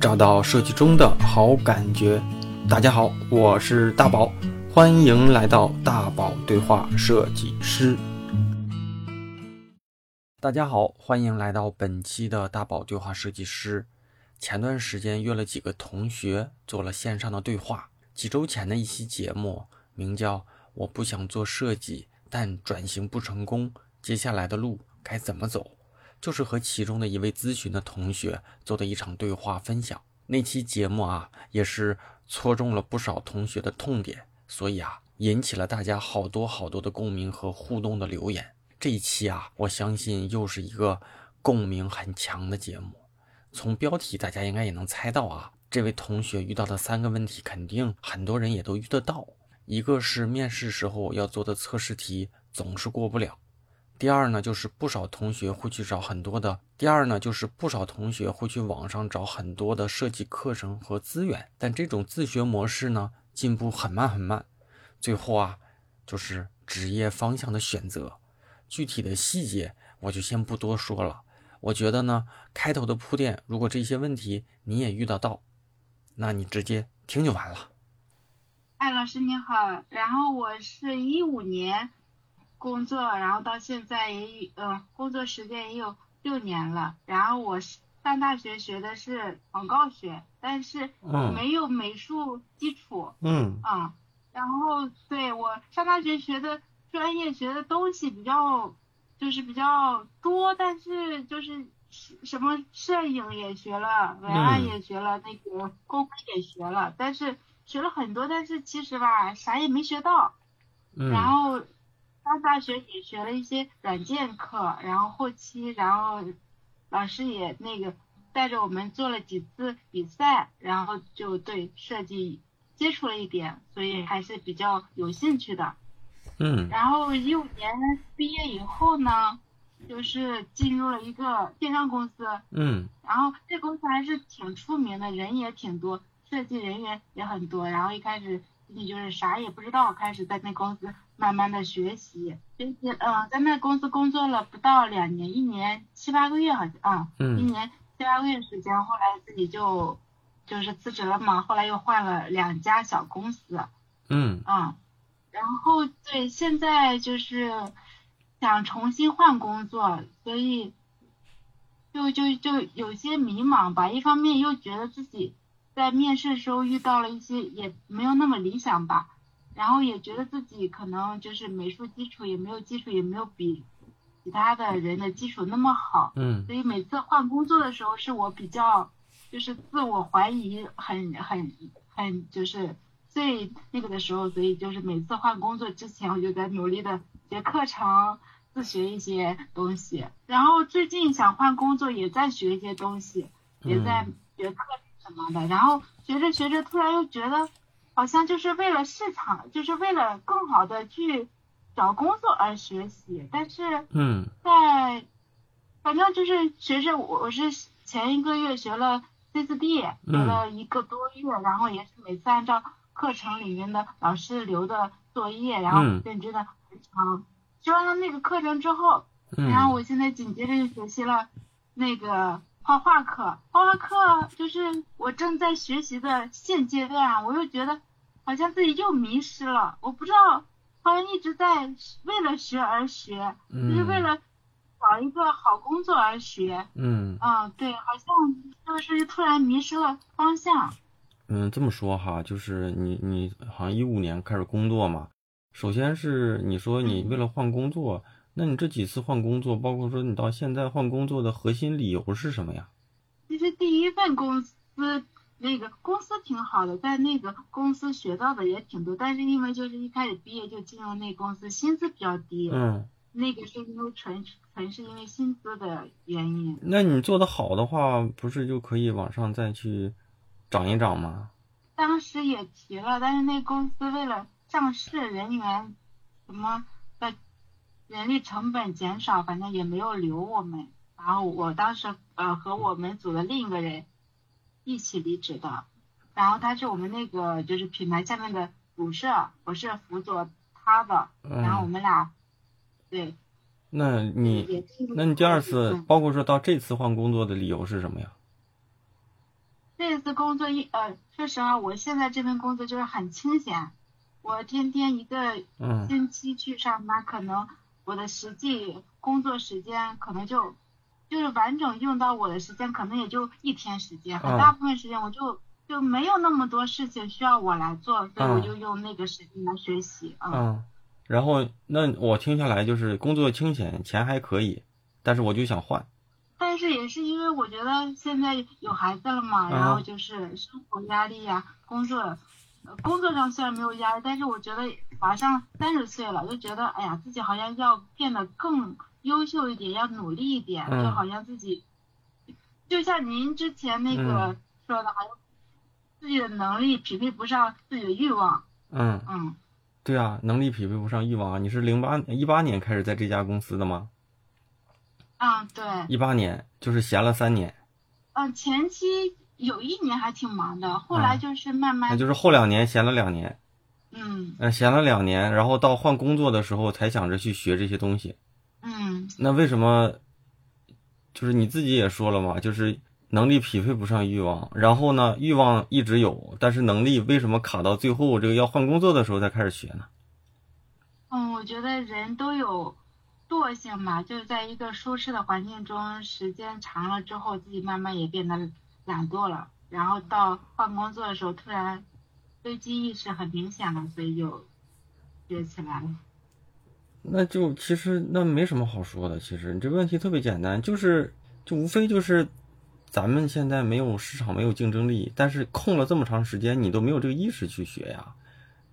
找到设计中的好感觉。大家好，我是大宝，欢迎来到大宝对话设计师。大家好，欢迎来到本期的大宝对话设计师。前段时间约了几个同学做了线上的对话。几周前的一期节目名叫《我不想做设计，但转型不成功，接下来的路该怎么走》。就是和其中的一位咨询的同学做的一场对话分享。那期节目啊，也是戳中了不少同学的痛点，所以啊，引起了大家好多好多的共鸣和互动的留言。这一期啊，我相信又是一个共鸣很强的节目。从标题大家应该也能猜到啊，这位同学遇到的三个问题，肯定很多人也都遇得到。一个是面试时候要做的测试题总是过不了。第二呢，就是不少同学会去找很多的。第二呢，就是不少同学会去网上找很多的设计课程和资源，但这种自学模式呢，进步很慢很慢。最后啊，就是职业方向的选择，具体的细节我就先不多说了。我觉得呢，开头的铺垫，如果这些问题你也遇到到，那你直接听就完了。哎，老师你好，然后我是一五年。工作，然后到现在也呃，工作时间也有六年了。然后我上大学学的是广告学，但是没有美术基础。嗯。啊，然后对我上大学学的专业学的东西比较，就是比较多，但是就是什么摄影也学了，文案也学了，那个公关也学了，但是学了很多，但是其实吧，啥也没学到。嗯。然后。上大学也学了一些软件课，然后后期，然后老师也那个带着我们做了几次比赛，然后就对设计接触了一点，所以还是比较有兴趣的。嗯。然后一五年毕业以后呢，就是进入了一个电商公司。嗯。然后这公司还是挺出名的，人也挺多，设计人员也很多。然后一开始你就是啥也不知道，开始在那公司。慢慢的学习，学习，嗯，在那公司工作了不到两年，一年七八个月好像，嗯，一年七八个月时间，后来自己就就是辞职了嘛，后来又换了两家小公司，嗯，啊，然后对，现在就是想重新换工作，所以就就就有些迷茫吧，一方面又觉得自己在面试的时候遇到了一些也没有那么理想吧。然后也觉得自己可能就是美术基础也没有基础也没有比其他的人的基础那么好，嗯，所以每次换工作的时候是我比较就是自我怀疑很很很就是最那个的时候，所以就是每次换工作之前我就在努力的学课程自学一些东西，然后最近想换工作也在学一些东西，也在学课什么的，然后学着学着突然又觉得。好像就是为了市场，就是为了更好的去找工作而学习，但是嗯，在反正就是学着我我是前一个月学了 C 四 D，学了一个多月，然后也是每次按照课程里面的老师留的作业，然后认真的完成。学完了那个课程之后，然后我现在紧接着就学习了那个。画画课，画画课就是我正在学习的现阶段，我又觉得好像自己又迷失了，我不知道，好像一直在为了学而学，就是为了找一个好工作而学。嗯。嗯，对，好像就是突然迷失了方向。嗯，这么说哈，就是你你好像一五年开始工作嘛，首先是你说你为了换工作。那你这几次换工作，包括说你到现在换工作的核心理由是什么呀？其实第一份公司那个公司挺好的，在那个公司学到的也挺多，但是因为就是一开始毕业就进入那公司，薪资比较低。嗯。那个是因为纯纯是因为薪资的原因。那你做的好的话，不是就可以往上再去涨一涨吗？当时也提了，但是那公司为了上市，人员什么的。人力成本减少，反正也没有留我们。然后我当时呃和我们组的另一个人一起离职的。然后他是我们那个就是品牌下面的主设，我是辅佐他的。然后我们俩对。那你那你第二次，包括说到这次换工作的理由是什么呀？这次工作一呃，说实话，我现在这份工作就是很清闲，我天天一个星期去上班，可能我的实际工作时间可能就就是完整用到我的时间，可能也就一天时间，很大部分时间我就就没有那么多事情需要我来做，所以我就用那个时间来学习嗯，然后那我听下来就是工作清闲，钱还可以，但是我就想换。但是也是因为我觉得现在有孩子了嘛，然后就是生活压力呀，工作，工作上虽然没有压力，但是我觉得马上三十岁了，就觉得哎呀，自己好像要变得更优秀一点，要努力一点，就好像自己，就像您之前那个说的，好像自己的能力匹配不上自己的欲望。嗯嗯，对啊，能力匹配不上欲望啊！你是零八一八年开始在这家公司的吗？嗯，对，一八年就是闲了三年。嗯，前期有一年还挺忙的，后来就是慢慢。那就是后两年闲了两年。嗯。呃，闲了两年，然后到换工作的时候才想着去学这些东西。嗯。那为什么？就是你自己也说了嘛，就是能力匹配不上欲望，然后呢，欲望一直有，但是能力为什么卡到最后这个要换工作的时候才开始学呢？嗯，我觉得人都有。惰性嘛，就是在一个舒适的环境中，时间长了之后，自己慢慢也变得懒惰了。然后到换工作的时候，突然危机意识很明显了，所以就学起来了。那就其实那没什么好说的，其实你这个问题特别简单，就是就无非就是咱们现在没有市场，没有竞争力，但是空了这么长时间，你都没有这个意识去学呀，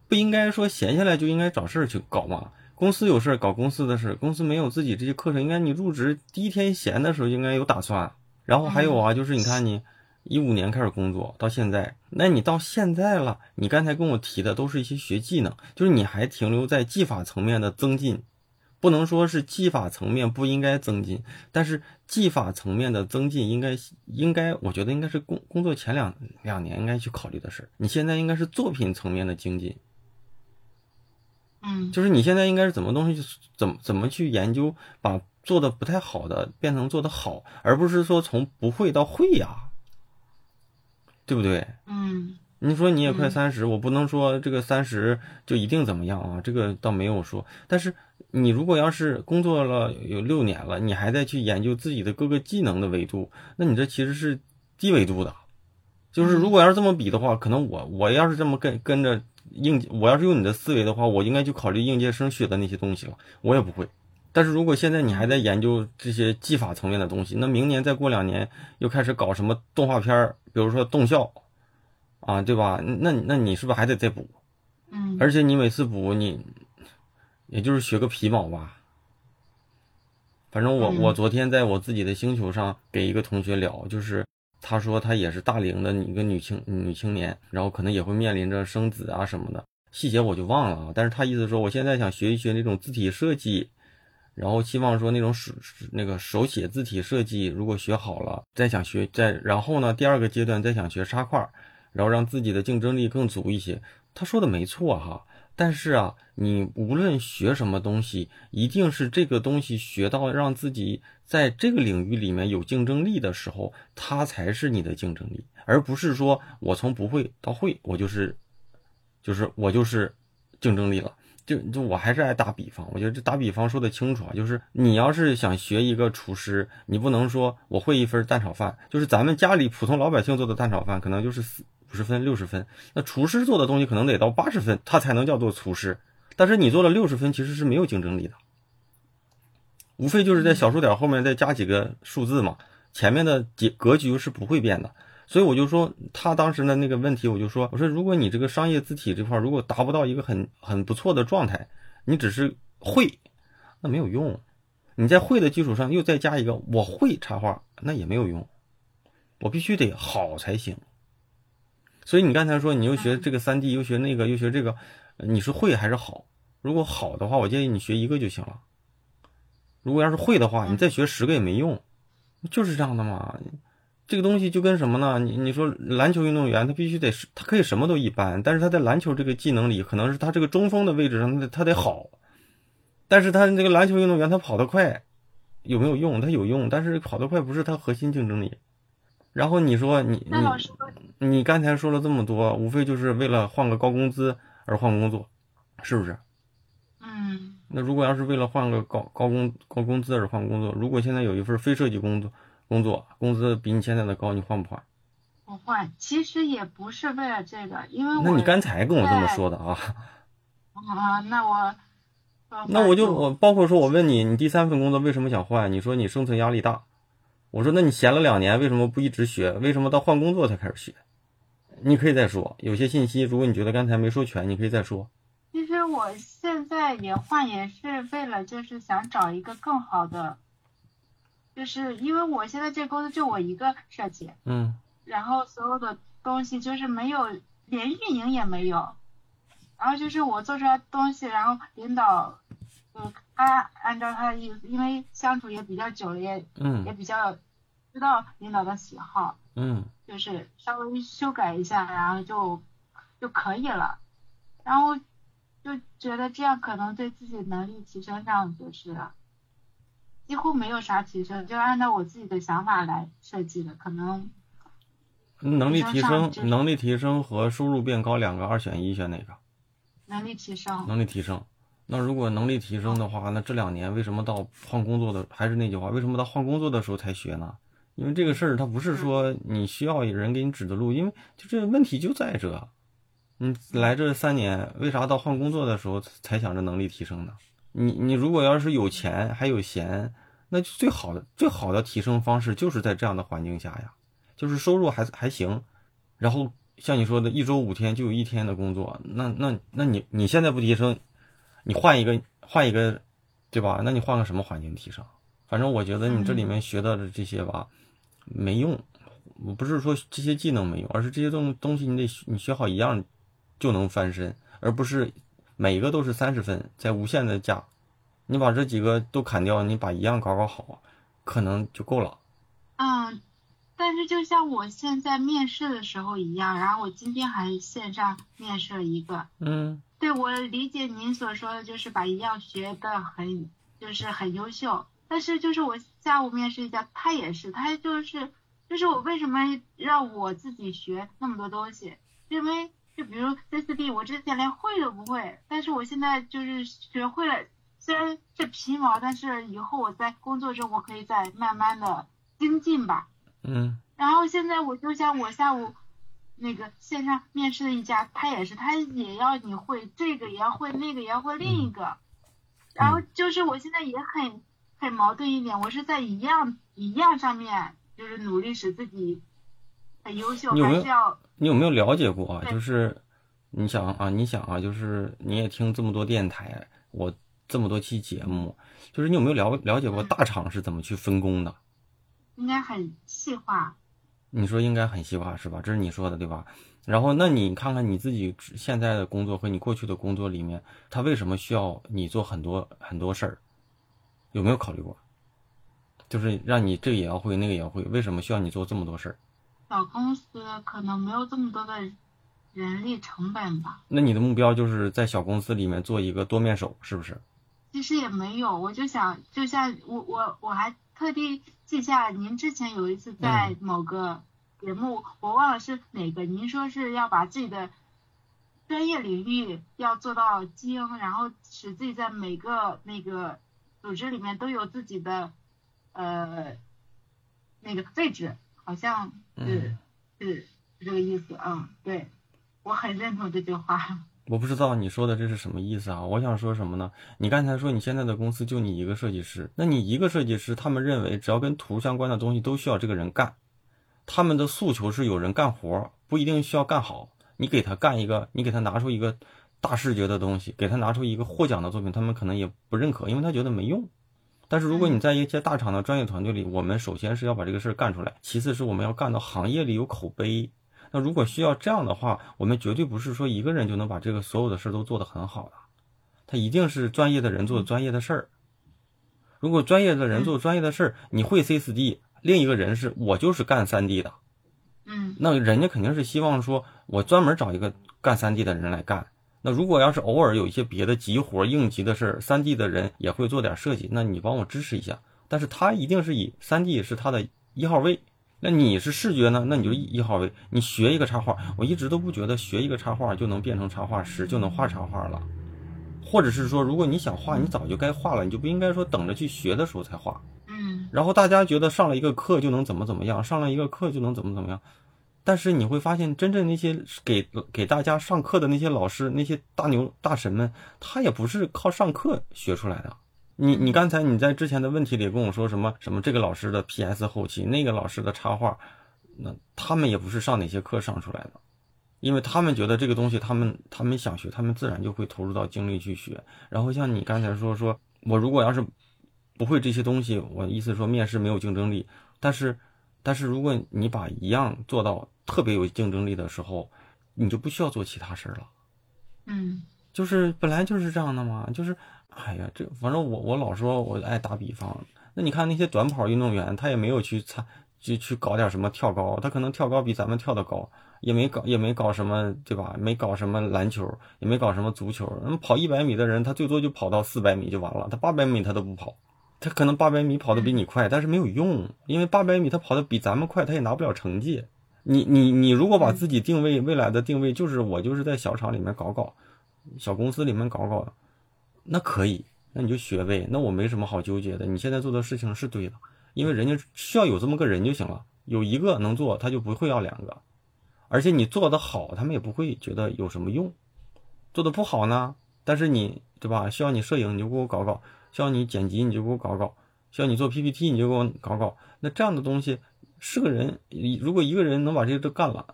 不应该说闲下来就应该找事儿去搞嘛。公司有事儿搞公司的事，公司没有自己这些课程，应该你入职第一天闲的时候应该有打算。然后还有啊，就是你看你一五年开始工作到现在，那你到现在了，你刚才跟我提的都是一些学技能，就是你还停留在技法层面的增进，不能说是技法层面不应该增进，但是技法层面的增进应该应该，我觉得应该是工工作前两两年应该去考虑的事。你现在应该是作品层面的精进。嗯，就是你现在应该是怎么东西，怎么怎么去研究，把做的不太好的变成做的好，而不是说从不会到会呀，对不对？嗯，你说你也快三十，我不能说这个三十就一定怎么样啊，这个倒没有说。但是你如果要是工作了有六年了，你还在去研究自己的各个技能的维度，那你这其实是低维度的。就是如果要是这么比的话，可能我我要是这么跟跟着。应我要是用你的思维的话，我应该去考虑应届生学的那些东西了。我也不会。但是如果现在你还在研究这些技法层面的东西，那明年再过两年又开始搞什么动画片儿，比如说动效，啊，对吧？那那你是不是还得再补？嗯。而且你每次补你，也就是学个皮毛吧。反正我我昨天在我自己的星球上给一个同学聊，就是。他说他也是大龄的一个女青女青年，然后可能也会面临着生子啊什么的，细节我就忘了啊。但是他意思说，我现在想学一学那种字体设计，然后希望说那种手那个手写字体设计，如果学好了，再想学再然后呢，第二个阶段再想学插画，然后让自己的竞争力更足一些。他说的没错哈。但是啊，你无论学什么东西，一定是这个东西学到让自己在这个领域里面有竞争力的时候，它才是你的竞争力，而不是说我从不会到会，我就是，就是我就是竞争力了。就就我还是爱打比方，我觉得这打比方说的清楚啊，就是你要是想学一个厨师，你不能说我会一份蛋炒饭，就是咱们家里普通老百姓做的蛋炒饭，可能就是四。五十分、六十分，那厨师做的东西可能得到八十分，他才能叫做厨师。但是你做了六十分，其实是没有竞争力的，无非就是在小数点后面再加几个数字嘛，前面的结格局是不会变的。所以我就说，他当时的那个问题，我就说，我说如果你这个商业字体这块如果达不到一个很很不错的状态，你只是会，那没有用。你在会的基础上又再加一个我会插画，那也没有用。我必须得好才行。所以你刚才说你又学这个三 D，又学那个，又学这个，你是会还是好？如果好的话，我建议你学一个就行了。如果要是会的话，你再学十个也没用，就是这样的嘛。这个东西就跟什么呢？你你说篮球运动员他必须得是，他可以什么都一般，但是他在篮球这个技能里，可能是他这个中锋的位置上，他他得好。但是他这个篮球运动员他跑得快，有没有用？他有用，但是跑得快不是他核心竞争力。然后你说你你你刚才说了这么多，无非就是为了换个高工资而换工作，是不是？嗯。那如果要是为了换个高高工高工资而换工作，如果现在有一份非设计工作，工作工资比你现在的高，你换不换？不换。其实也不是为了这个，因为那你刚才跟我这么说的啊？啊，那我那我就我包括说我问你，你第三份工作为什么想换？你说你生存压力大。我说那你闲了两年，为什么不一直学？为什么到换工作才开始学？你可以再说，有些信息，如果你觉得刚才没说全，你可以再说。其实我现在也换，也是为了就是想找一个更好的，就是因为我现在这公司就我一个设计，嗯，然后所有的东西就是没有，连运营也没有，然后就是我做出来东西，然后领导，嗯，他按照他的意思，因为相处也比较久了，也嗯。也比较知道领导的喜好，嗯，就是稍微修改一下，然后就就可以了，然后。就觉得这样可能对自己能力提升上就是几乎没有啥提升，就按照我自己的想法来设计的，可能能力提升、能力提升和收入变高两个二选一，选哪个？能力提升。能力提升。那如果能力提升的话，那这两年为什么到换工作的还是那句话，为什么到换工作的时候才学呢？因为这个事儿它不是说你需要人给你指的路，因为就这问题就在这。你来这三年，为啥到换工作的时候才想着能力提升呢？你你如果要是有钱还有闲，那就最好的最好的提升方式就是在这样的环境下呀，就是收入还还行，然后像你说的一周五天就有一天的工作，那那那你你现在不提升，你换一个换一个，对吧？那你换个什么环境提升？反正我觉得你这里面学到的这些吧，没用。我不是说这些技能没用，而是这些东东西你得你学好一样。就能翻身，而不是每一个都是三十分，在无限的加。你把这几个都砍掉，你把一样搞搞好，可能就够了。嗯，但是就像我现在面试的时候一样，然后我今天还线上面试了一个。嗯，对我理解您所说的就是把一样学的很，就是很优秀。但是就是我下午面试一家，他也是，他就是就是我为什么让我自己学那么多东西？因为。就比如 C 四 D，我之前连会都不会，但是我现在就是学会了，虽然是皮毛，但是以后我在工作中我可以再慢慢的精进吧。嗯。然后现在我就像我下午那个线上面试的一家，他也是，他也要你会这个，也要会那个，也要会另一个。然后就是我现在也很很矛盾一点，我是在一样一样上面就是努力使自己很优秀，还是要。你有没有了解过啊？就是你想啊，你想啊，就是你也听这么多电台，我这么多期节目，就是你有没有了了解过大厂是怎么去分工的？应该很细化。你说应该很细化是吧？这是你说的对吧？然后那你看看你自己现在的工作和你过去的工作里面，他为什么需要你做很多很多事儿？有没有考虑过？就是让你这个也要会，那个也要会，为什么需要你做这么多事儿？小公司可能没有这么多的人力成本吧？那你的目标就是在小公司里面做一个多面手，是不是？其实也没有，我就想，就像我我我还特地记下，您之前有一次在某个节目，我忘了是哪个，您说是要把自己的专业领域要做到精，然后使自己在每个那个组织里面都有自己的呃那个位置。好像是是是这个意思，嗯，对，我很认同这句话。我不知道你说的这是什么意思啊？我想说什么呢？你刚才说你现在的公司就你一个设计师，那你一个设计师，他们认为只要跟图相关的东西都需要这个人干，他们的诉求是有人干活，不一定需要干好。你给他干一个，你给他拿出一个大视觉的东西，给他拿出一个获奖的作品，他们可能也不认可，因为他觉得没用。但是如果你在一些大厂的专业团队里，我们首先是要把这个事儿干出来，其次是我们要干到行业里有口碑。那如果需要这样的话，我们绝对不是说一个人就能把这个所有的事儿都做得很好的，他一定是专业的人做专业的事儿。如果专业的人做专业的事儿，你会 C 四 D，另一个人是我就是干三 D 的，嗯，那人家肯定是希望说我专门找一个干三 D 的人来干。那如果要是偶尔有一些别的急活、应急的事儿，三 D 的人也会做点设计，那你帮我支持一下。但是他一定是以三 D 是他的一号位，那你是视觉呢？那你就一号位，你学一个插画，我一直都不觉得学一个插画就能变成插画师，就能画插画了。或者是说，如果你想画，你早就该画了，你就不应该说等着去学的时候才画。嗯然后大家觉得上了一个课就能怎么怎么样，上了一个课就能怎么怎么样，但是你会发现，真正那些给给大家上课的那些老师，那些大牛大神们，他也不是靠上课学出来的。你你刚才你在之前的问题里跟我说什么什么这个老师的 PS 后期，那个老师的插画，那他们也不是上哪些课上出来的，因为他们觉得这个东西他们他们想学，他们自然就会投入到精力去学。然后像你刚才说说，我如果要是不会这些东西，我意思说面试没有竞争力。但是，但是如果你把一样做到特别有竞争力的时候，你就不需要做其他事儿了。嗯就是本来就是这样的嘛，就是，哎呀，这反正我我老说我爱打比方，那你看那些短跑运动员，他也没有去参就去搞点什么跳高，他可能跳高比咱们跳的高，也没搞也没搞什么，对吧？没搞什么篮球，也没搞什么足球。那么跑一百米的人，他最多就跑到四百米就完了，他八百米他都不跑，他可能八百米跑得比你快，但是没有用，因为八百米他跑得比咱们快，他也拿不了成绩。你你你如果把自己定位未来的定位就是我就是在小厂里面搞搞。小公司里面搞搞，那可以，那你就学呗，那我没什么好纠结的。你现在做的事情是对的，因为人家需要有这么个人就行了，有一个能做，他就不会要两个，而且你做的好，他们也不会觉得有什么用。做的不好呢，但是你对吧？需要你摄影，你就给我搞搞；需要你剪辑，你就给我搞搞；需要你做 PPT，你就给我搞搞。那这样的东西，是个人，如果一个人能把这些都干了，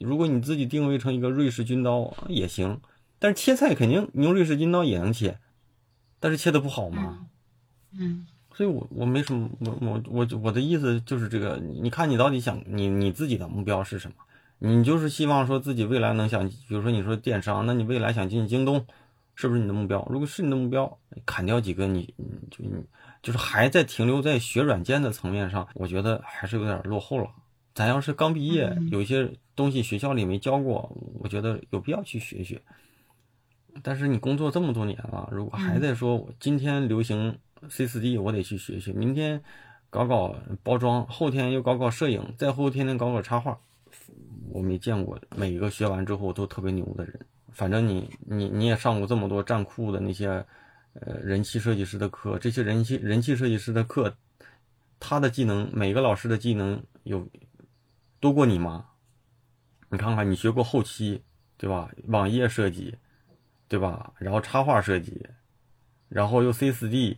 如果你自己定位成一个瑞士军刀也行。但是切菜肯定你用瑞士军刀也能切，但是切的不好嘛。嗯所以我我没什么，我我我我的意思就是这个，你看你到底想你你自己的目标是什么？你就是希望说自己未来能想，比如说你说电商，那你未来想进京东，是不是你的目标？如果是你的目标，砍掉几个你你就你就是还在停留在学软件的层面上，我觉得还是有点落后了。咱要是刚毕业，有一些东西学校里没教过，我觉得有必要去学学。但是你工作这么多年了，如果还在说我今天流行 C 四 D，我得去学学，明天搞搞包装，后天又搞搞摄影，再后天天搞搞插画，我没见过每一个学完之后都特别牛的人。反正你你你也上过这么多站酷的那些呃人气设计师的课，这些人气人气设计师的课，他的技能每个老师的技能有多过你吗？你看看你学过后期对吧？网页设计。对吧？然后插画设计，然后又 C 四 D，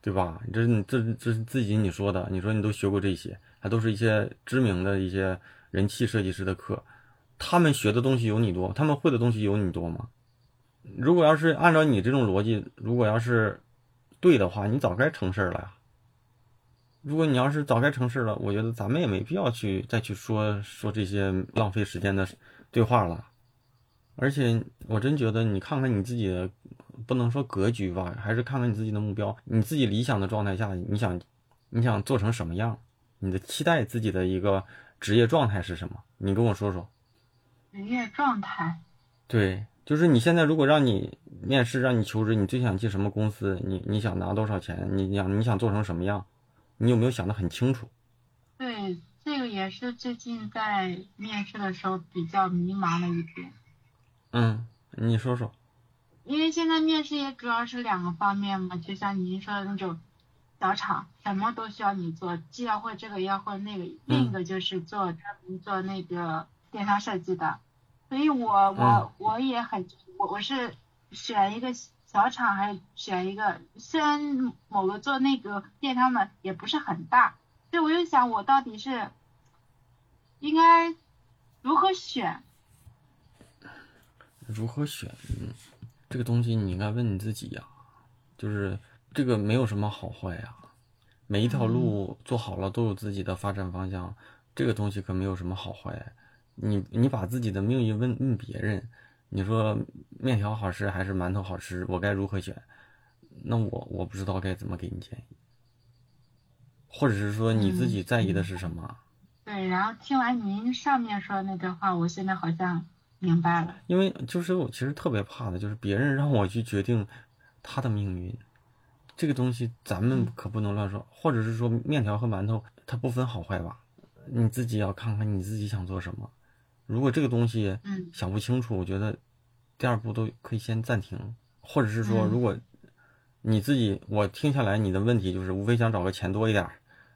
对吧？这是这这是自己你说的，你说你都学过这些，还都是一些知名的一些人气设计师的课，他们学的东西有你多，他们会的东西有你多吗？如果要是按照你这种逻辑，如果要是对的话，你早该成事儿了呀。如果你要是早该成事了，我觉得咱们也没必要去再去说说这些浪费时间的对话了。而且我真觉得，你看看你自己的，不能说格局吧，还是看看你自己的目标，你自己理想的状态下，你想，你想做成什么样？你的期待自己的一个职业状态是什么？你跟我说说。职业状态。对，就是你现在如果让你面试，让你求职，你最想进什么公司？你你想拿多少钱？你想你想做成什么样？你有没有想得很清楚？对，这个也是最近在面试的时候比较迷茫的一点。嗯，你说说。因为现在面试也主要是两个方面嘛，就像您说的那种小厂，什么都需要你做，既要会这个，也要会那个。另一个就是做专门做那个电商设计的，所以我我我也很我我是选一个小厂，还是选一个虽然某个做那个电商的也不是很大，所以我就想我到底是应该如何选。如何选？嗯，这个东西你应该问你自己呀。就是这个没有什么好坏呀，每一条路做好了都有自己的发展方向，这个东西可没有什么好坏。你你把自己的命运问问别人，你说面条好吃还是馒头好吃，我该如何选？那我我不知道该怎么给你建议，或者是说你自己在意的是什么？对，然后听完您上面说的那段话，我现在好像。明白了，因为就是我其实特别怕的，就是别人让我去决定他的命运，这个东西咱们可不能乱说。或者是说面条和馒头它不分好坏吧？你自己要看看你自己想做什么。如果这个东西嗯想不清楚，我觉得第二步都可以先暂停，或者是说，嗯如果你自己我听下来你的问题就是无非想找个钱多一点儿，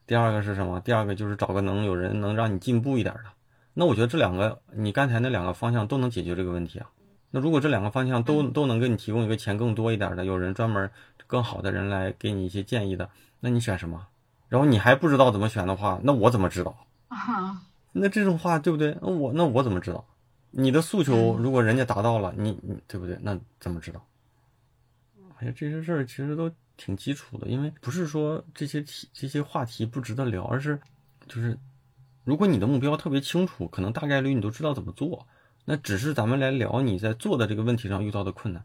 第二个是什么？第二个就是找个能有人能让你进步一点儿的。那我觉得这两个你刚才那两个方向都能解决这个问题啊。那如果这两个方向都都能给你提供一个钱更多一点儿的，有人专门更好的人来给你一些建议的，那你选什么？然后你还不知道怎么选的话，那我怎么知道？啊那这种话对不对？那我那我怎么知道？你的诉求如果人家达到了，你你对不对？那怎么知道？哎呀，这些事儿其实都挺基础的，因为不是说这些题这些话题不值得聊，而是就是如果你的目标特别清楚，可能大概率你都知道怎么做。那只是咱们来聊你在做的这个问题上遇到的困难，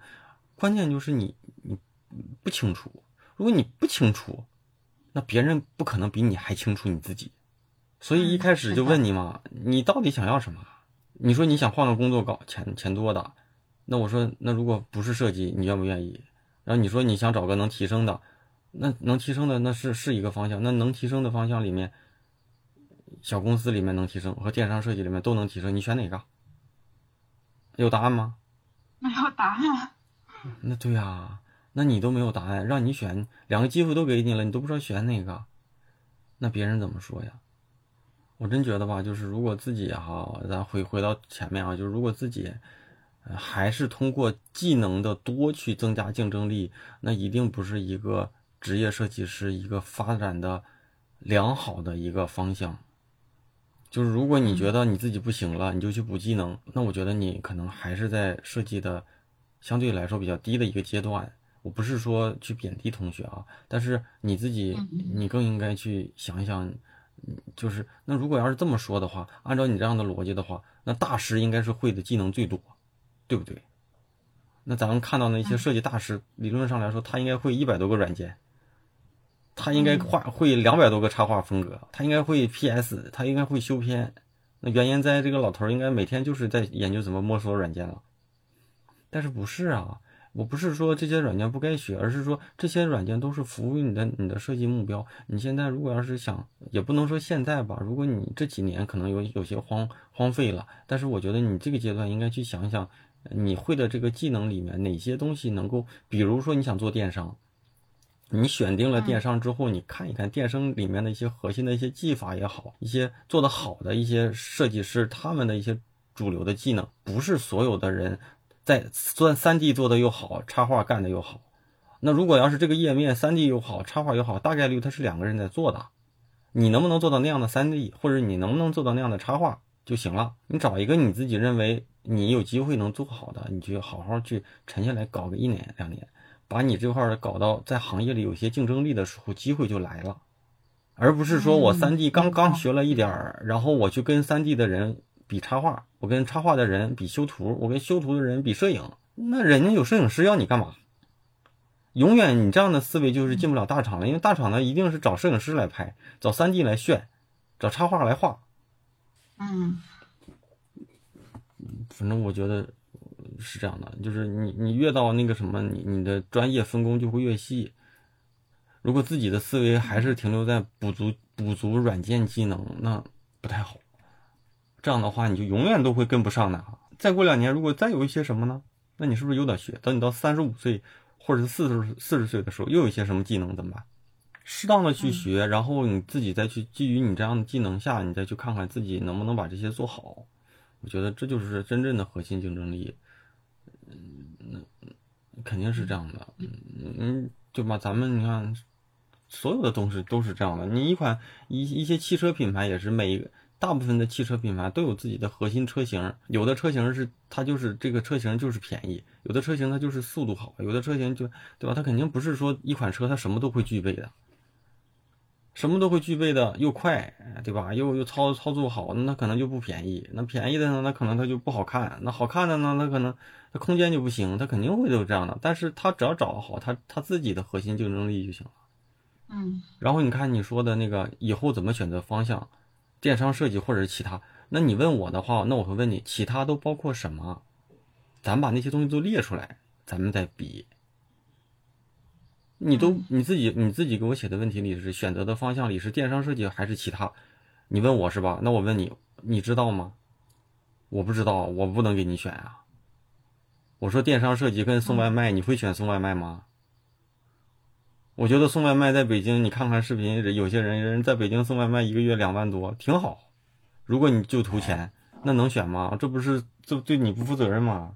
关键就是你你不清楚。如果你不清楚，那别人不可能比你还清楚你自己。所以一开始就问你嘛，你到底想要什么？你说你想换个工作搞钱钱多的，那我说那如果不是设计，你愿不愿意？然后你说你想找个能提升的，那能提升的那是是一个方向，那能提升的方向里面，小公司里面能提升和电商设计里面都能提升，你选哪个？有答案吗？没有答案。那对呀、那你都没有答案，让你选两个机会都给你了，你都不知道选哪个，那别人怎么说呀？我真觉得吧，就是如果自己哈、咱回回到前面啊，就是如果自己、呃还是通过技能的多去增加竞争力，那一定不是一个职业设计师一个发展的良好的一个方向。就是如果你觉得你自己不行了，你就去补技能，那我觉得你可能还是在设计的相对来说比较低的一个阶段。我不是说去贬低同学啊，但是你自己你更应该去想一想，嗯就是那如果要是这么说的话，按照你这样的逻辑的话，那大师应该是会的技能最多，对不对？那咱们看到那些设计大师，理论上来说，他应该会一百多个软件，他应该画会两百多个插画风格，他应该会 PS，他应该会修片。那原因在这个老头儿应该每天就是在研究怎么摸索软件了，但是不是啊？我不是说这些软件不该学，而是说这些软件都是服务于你的你的设计目标。你现在如果要是想，也不能说现在吧，如果你这几年可能有有些荒荒废了，但是我觉得你这个阶段应该去想一想，你会的这个技能里面哪些东西能够，比如说你想做电商，你选定了电商之后，你看一看电商里面的一些核心的一些技法也好，一些做得好的一些设计师他们的一些主流的技能，不是所有的人在做三 D 做的又好，插画干的又好。那如果要是这个页面三 D 又好，插画又好，大概率它是两个人在做的。你能不能做到那样的三 D，或者你能不能做到那样的插画就行了。你找一个你自己认为你有机会能做好的，你就好好去沉下来搞个一年两年，把你这块儿搞到在行业里有些竞争力的时候，机会就来了。而不是说我三 D 刚刚学了一点儿，然后我去跟三 D 的人比插画，我跟插画的人比修图，我跟修图的人比摄影，那人家有摄影师要你干嘛？永远你这样的思维就是进不了大厂了，因为大厂呢一定是找摄影师来拍，找三 D 来炫，找插画来画。嗯反正我觉得是这样的，就是你你越到那个什么，你你的专业分工就会越细。如果自己的思维还是停留在补足补足软件技能，那不太好。这样的话，你就永远都会跟不上的。再过两年，如果再有一些什么呢？那你是不是有点学？等你到三十五岁或者是四十四十岁的时候，又有一些什么技能怎么办？适当的去学，然后你自己再去基于你这样的技能下，你再去看看自己能不能把这些做好。我觉得这就是真正的核心竞争力。嗯，那肯定是这样的。嗯嗯，对吧？咱们你看，所有的东西都是这样的。你一款一一些汽车品牌也是每一个大部分的汽车品牌都有自己的核心车型，有的车型是它就是这个车型就是便宜，有的车型它就是速度好，有的车型就对吧？它肯定不是说一款车它什么都会具备的。什么都会具备的，又快，对吧？又又操操作好，那可能就不便宜。那便宜的呢，那可能它就不好看。那好看的呢，那可能它空间就不行，它肯定会有这样的。但是它只要找好它它自己的核心竞争力就行了。嗯然后你看你说的那个以后怎么选择方向，电商设计或者是其他，那你问我的话，那我会问你，其他都包括什么？咱把那些东西都列出来，咱们再比。你都你自己你自己给我写的问题里是选择的方向里是电商设计还是其他？你问我是吧？那我问你，你知道吗？我不知道，我不能给你选啊。我说电商设计跟送外卖，你会选送外卖吗？我觉得送外卖在北京，你看看视频，有些人人在北京送外卖一个月两万多，挺好。如果你就图钱，那能选吗？这不是这对你不负责任吗？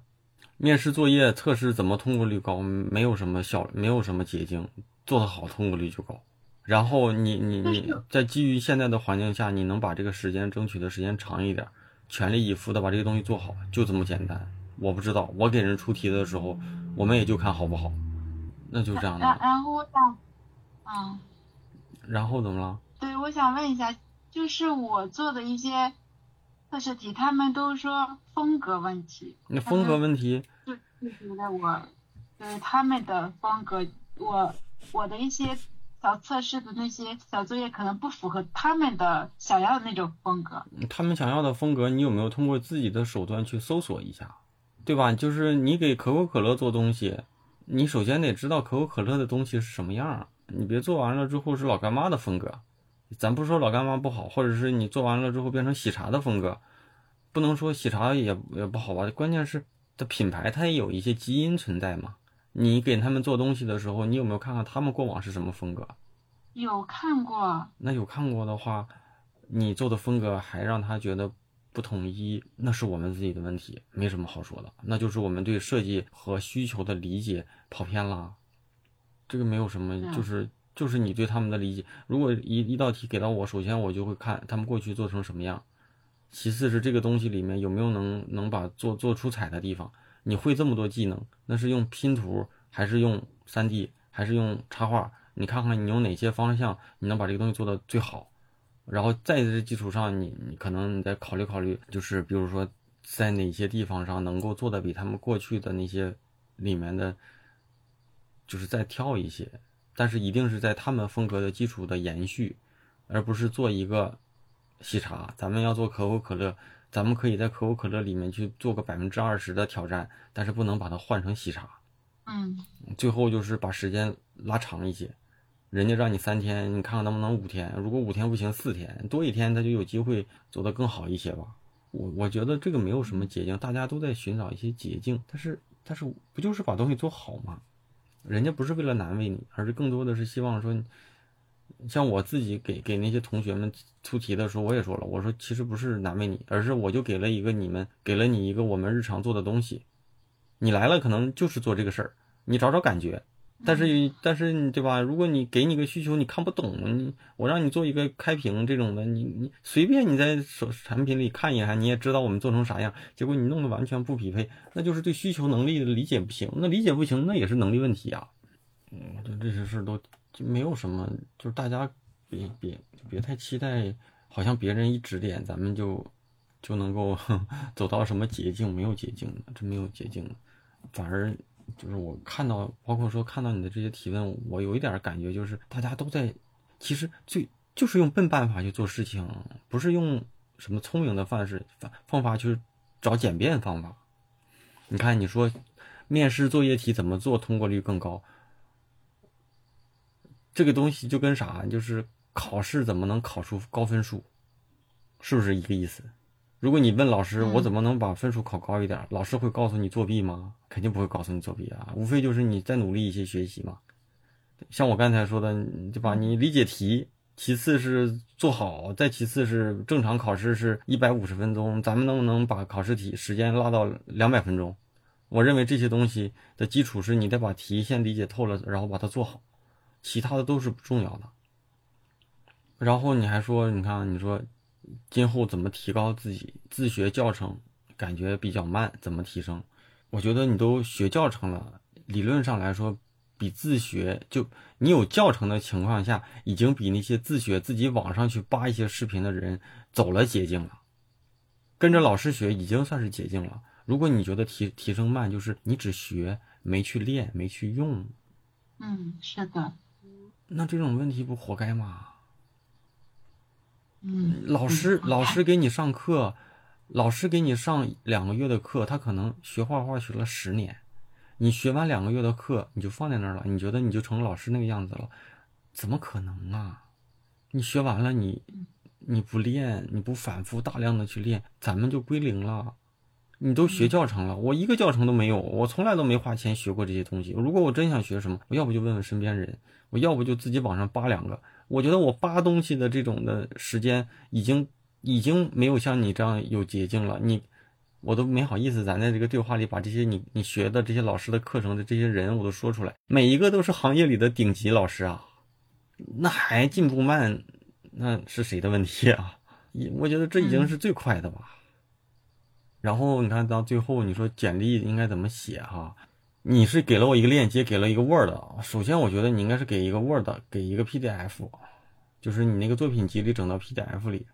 面试作业测试怎么通过率高？没有什么效，没有什么捷径，做得好通过率就高。然后你你你在基于现在的环境下，你能把这个时间争取的时间长一点，全力以赴的把这个东西做好，就这么简单。我不知道，我给人出题的时候，我们也就看好不好，那就这样的。然后我想，嗯，然后怎么了？对，我想问一下，就是我做的一些测试题，他们都说风格问题。那风格问题？就就觉得我，就是他们的风格，我我的一些小测试的那些小作业可能不符合他们的想要的那种风格。他们想要的风格，你有没有通过自己的手段去搜索一下？对吧？就是你给可口可乐做东西，你首先得知道可口可乐的东西是什么样。你别做完了之后是老干妈的风格，咱不说老干妈不好，或者是你做完了之后变成喜茶的风格，不能说喜茶也也不好吧？关键是它品牌它也有一些基因存在嘛。你给他们做东西的时候，你有没有看看他们过往是什么风格？有看过。那有看过的话，你做的风格还让他觉得。不统一，那是我们自己的问题，没什么好说的。那就是我们对设计和需求的理解跑偏了，这个没有什么，就是就是你对他们的理解。如果一一道题给到我，首先我就会看他们过去做成什么样，其次是这个东西里面有没有能能把做做出彩的地方。你会这么多技能，那是用拼图还是用三 D 还是用插画？你看看你用哪些方向，你能把这个东西做到最好。然后在这基础上，你你可能你再考虑考虑，就是比如说在哪些地方上能够做的比他们过去的那些里面的，就是再跳一些，但是一定是在他们风格的基础的延续，而不是做一个喜茶。咱们要做可口可乐，咱们可以在可口可乐里面去做个百分之二十的挑战，但是不能把它换成喜茶。嗯，最后就是把时间拉长一些。人家让你三天，你看看能不能五天。如果五天不行，四天多一天，他就有机会走得更好一些吧。我我觉得这个没有什么捷径，大家都在寻找一些捷径。但是但是不就是把东西做好吗？人家不是为了难为你，而是更多的是希望说，像我自己给给那些同学们出题的时候，我也说了，我说其实不是难为你，而是我就给了一个你们给了你一个我们日常做的东西，你来了可能就是做这个事儿，你找找感觉。但是，但是对吧？如果你给你个需求，你看不懂，你我让你做一个开屏这种的，你你随便你在手产品里看一眼，你也知道我们做成啥样。结果你弄得完全不匹配，那就是对需求能力的理解不行。那理解不行，那也是能力问题啊。嗯，这这些事都就没有什么，就是大家别别别太期待，好像别人一指点，咱们就就能够 走到什么捷径？没有捷径的，这没有捷径的，反而。就是我看到，包括说看到你的这些提问，我有一点感觉，就是大家都在，其实最就是用笨办法去做事情，不是用什么聪明的方式方方法去找简便方法。你看，你说面试作业题怎么做通过率更高？这个东西就跟啥，就是考试怎么能考出高分数，是不是一个意思？如果你问老师，我怎么能把分数考高一点？老师会告诉你作弊吗？肯定不会告诉你作弊啊，无非就是你再努力一些学习嘛。像我刚才说的，对吧？你理解题，其次是做好，再其次是正常考试是一百五十分钟，咱们能不能把考试题时间拉到两百分钟？我认为这些东西的基础是你得把题先理解透了，然后把它做好，其他的都是不重要的。然后你还说，你看，你说。今后怎么提高自己自学教程？感觉比较慢，怎么提升？我觉得你都学教程了，理论上来说，比自学就你有教程的情况下，已经比那些自学自己网上去扒一些视频的人走了捷径了。跟着老师学已经算是捷径了。如果你觉得提提升慢，就是你只学没去练，没去用。嗯，是的。那这种问题不活该吗？嗯，老师老师给你上课，老师给你上两个月的课，他可能学画画学了十年，你学完两个月的课你就放在那儿了，你觉得你就成老师那个样子了？怎么可能啊？你学完了你，你不练，你不反复大量的去练，咱们就归零了。你都学教程了，我一个教程都没有，我从来都没花钱学过这些东西。如果我真想学什么，我要不就问问身边人，我要不就自己网上扒两个。我觉得我扒东西的这种的时间已经已经没有像你这样有捷径了。你我都没好意思，咱在这个对话里把这些你你学的这些老师的课程的这些人我都说出来，每一个都是行业里的顶级老师啊，那还进步慢，那是谁的问题啊？我觉得这已经是最快的吧。然后你看到最后，你说简历应该怎么写哈？你是给了我一个链接，给了一个 Word。首先，我觉得你应该是给一个 Word，给一个 PDF，就是你那个作品集里整到 PDF 里。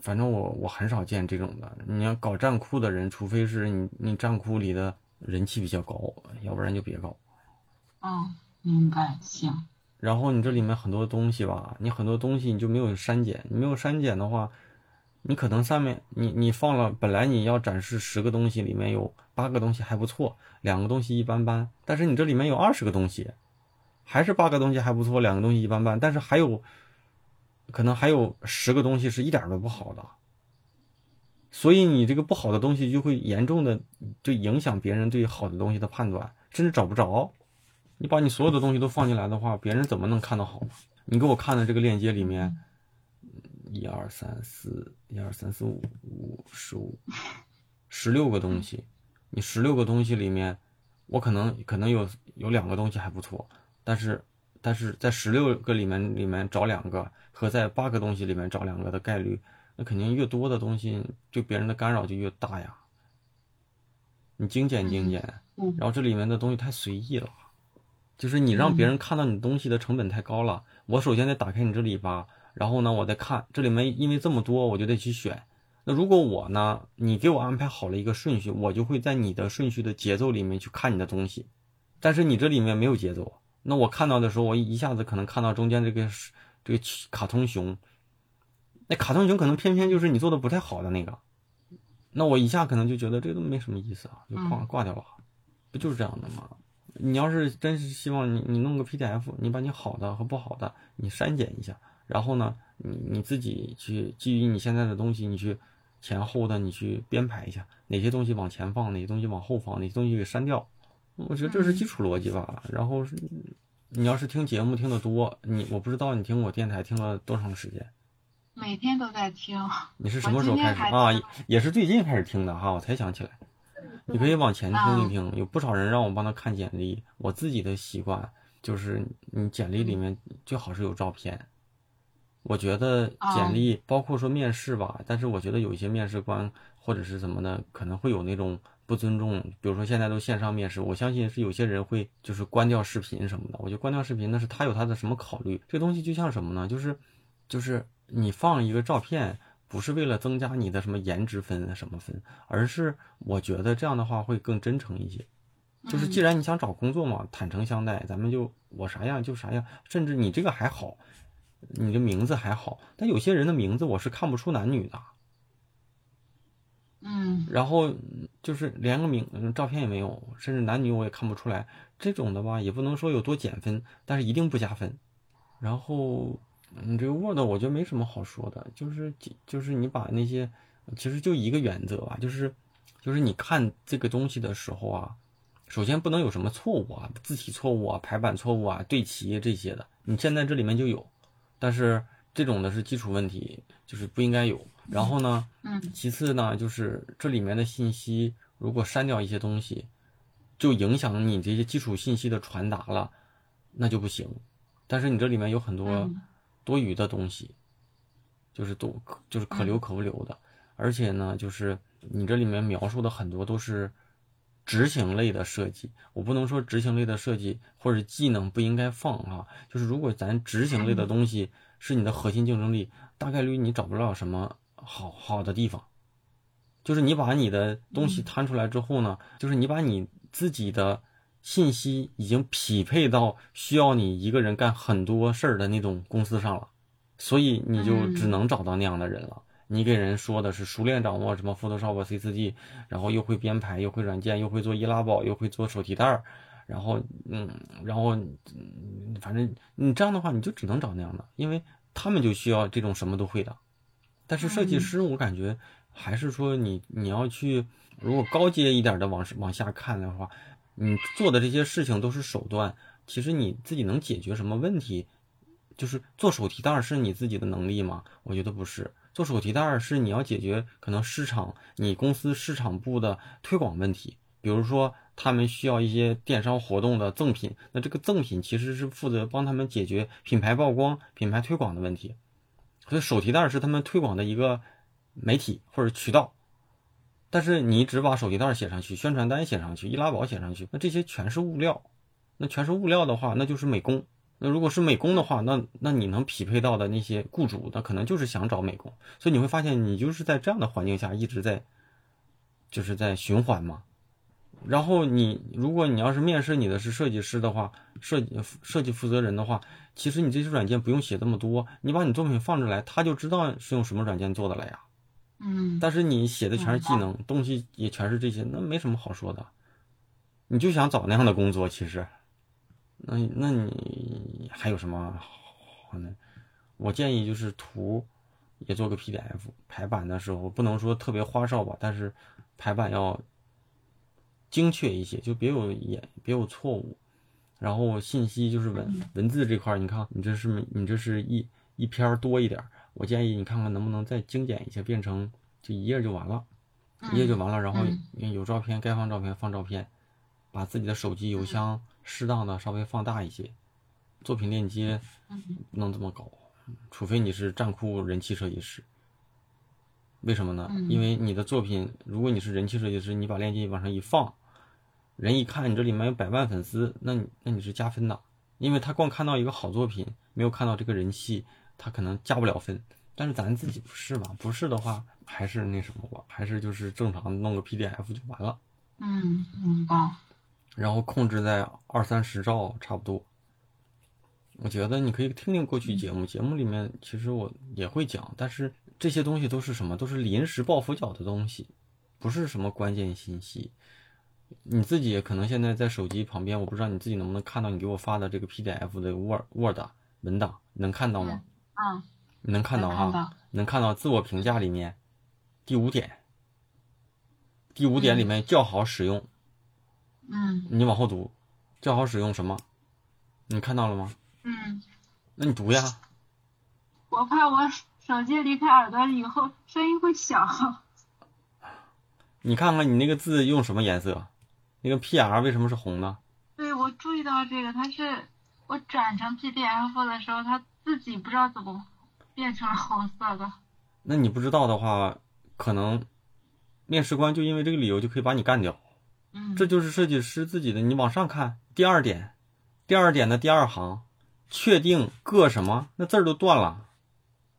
反正我我很少见这种的。你要搞站库的人，除非是你你站库里的人气比较高，要不然就别搞。嗯，明白，行。然后你这里面很多东西吧，你很多东西你就没有删减，你没有删减的话。你可能上面你你放了，本来你要展示十个东西，里面有八个东西还不错，两个东西一般般。但是你这里面有二十个东西，还是八个东西还不错，两个东西一般般。但是还有，可能还有十个东西是一点都不好的。所以你这个不好的东西就会严重的就影响别人对好的东西的判断，甚至找不着。你把你所有的东西都放进来的话，别人怎么能看到好？你给我看的这个链接里面。一二三四，一二三四五五十五，十六个东西。你十六个东西里面，我可能可能有有两个东西还不错，但是但是在十六个里面里面找两个和在八个东西里面找两个的概率，那肯定越多的东西对别人的干扰就越大呀。你精简精简，然后这里面的东西太随意了，就是你让别人看到你东西的成本太高了。我首先得打开你这里吧。然后呢，我再看这里面，因为这么多，我就得去选。那如果我呢，你给我安排好了一个顺序，我就会在你的顺序的节奏里面去看你的东西。但是你这里面没有节奏，那我看到的时候，我一下子可能看到中间这个这个卡通熊，那卡通熊可能偏偏就是你做的不太好的那个，那我一下可能就觉得这都没什么意思啊，就挂挂掉了，不就是这样的吗？你要是真是希望你你弄个 PDF，你把你好的和不好的你删减一下。然后呢，你你自己去基于你现在的东西，你去前后的你去编排一下，哪些东西往前放，哪些东西往后放，哪些东西给删掉。我觉得这是基础逻辑吧。然后是你要是听节目听得多，你我不知道你听我电台听了多长时间。每天都在听。你是什么时候开始啊？也是最近开始听的哈，我才想起来。你可以往前听一听，有不少人让我帮他看简历。我自己的习惯就是，你简历里面最好是有照片。我觉得简历包括说面试吧，但是我觉得有一些面试官或者是怎么的，可能会有那种不尊重。比如说现在都线上面试，我相信是有些人会就是关掉视频什么的。我觉得关掉视频那是他有他的什么考虑。这东西就像什么呢？就是就是你放一个照片，不是为了增加你的什么颜值分什么分，而是我觉得这样的话会更真诚一些。就是既然你想找工作嘛，坦诚相待，咱们就我啥样就啥样，甚至你这个还好。你的名字还好，但有些人的名字我是看不出男女的，嗯，然后就是连个名照片也没有，甚至男女我也看不出来，这种的吧也不能说有多减分，但是一定不加分。然后你这个 Word 我觉得没什么好说的，就是就是你把那些其实就一个原则吧，就是就是你看这个东西的时候啊，首先不能有什么错误啊，字体错误啊，排版错误啊，对齐这些的，你现在这里面就有。但是这种的是基础问题，就是不应该有。然后呢，嗯，其次呢，就是这里面的信息如果删掉一些东西，就影响你这些基础信息的传达了，那就不行。但是你这里面有很多多余的东西，就是都就是可留可不留的。而且呢，就是你这里面描述的很多都是执行类的设计，我不能说执行类的设计或者技能不应该放啊。就是如果咱执行类的东西。是你的核心竞争力，大概率你找不到什么好好的地方。就是你把你的东西摊出来之后呢，就是你把你自己的信息已经匹配到需要你一个人干很多事儿的那种公司上了，所以你就只能找到那样的人了。你给人说的是熟练掌握什么 Photoshop、C4D，然后又会编排，又会软件，又会做易拉宝，又会做手提袋儿。然后，嗯，然后，嗯，反正你这样的话，你就只能找那样的，因为他们就需要这种什么都会的。但是设计师，我感觉还是说你你要去，如果高阶一点的往往下看的话，你做的这些事情都是手段，其实你自己能解决什么问题？就是做手提袋是你自己的能力吗？我觉得不是，做手提袋是你要解决可能市场你公司市场部的推广问题，比如说他们需要一些电商活动的赠品，那这个赠品其实是负责帮他们解决品牌曝光、品牌推广的问题，所以手提袋是他们推广的一个媒体或者渠道。但是你只把手提袋写上去，宣传单写上去，易拉宝写上去，那这些全是物料，那全是物料的话，那就是美工。那如果是美工的话，那那你能匹配到的那些雇主，那可能就是想找美工，所以你会发现你就是在这样的环境下一直在，就是在循环嘛。然后你如果你要是面试你的是设计师的话，设计设计负责人的话，其实你这些软件不用写这么多，你把你作品放出来，他就知道是用什么软件做的了呀。嗯。但是你写的全是技能，东西也全是这些，那没什么好说的。你就想找那样的工作，其实。那那你还有什么好呢？我建议就是图也做个 PDF，排版的时候不能说特别花哨吧，但是排版要精确一些，就别有也别有错误。然后信息就是文文字这块，你看你这是你这是一一篇多一点，我建议你看看能不能再精简一些，变成就一页就完了，一页就完了。然后有照片该放照片放照片，把自己的手机邮箱。适当的稍微放大一些，作品链接不能这么搞，除非你是站酷人气设计师。为什么呢？因为你的作品，如果你是人气设计师，你把链接往上一放，人一看你这里面有百万粉丝，那你那你是加分的，因为他光看到一个好作品，没有看到这个人气，他可能加不了分。但是咱自己不是嘛？不是的话，还是那什么吧，还是就是正常弄个 PDF 就完了。嗯，明白。然后控制在二三十兆差不多。我觉得你可以听听过去节目，节目里面其实我也会讲，但是这些东西都是什么？都是临时抱佛脚的东西，不是什么关键信息。你自己可能现在在手机旁边，我不知道你自己能不能看到你给我发的这个 PDF 的 Word Word 文档，能看到吗？嗯，你能看到哈？能看到自我评价里面第五点，第五点里面较好使用。嗯，你往后读，最好使用什么？你看到了吗？嗯，那你读呀。我怕我手机离开耳朵以后声音会小。你看看你那个字用什么颜色？那个 PR 为什么是红的？对，我注意到这个，它是我转成 PDF 的时候，它自己不知道怎么变成了红色的。那你不知道的话，可能面试官就因为这个理由就可以把你干掉。这就是设计师自己的。你往上看，第二点，第二点的第二行，确定各什么，那字儿都断了。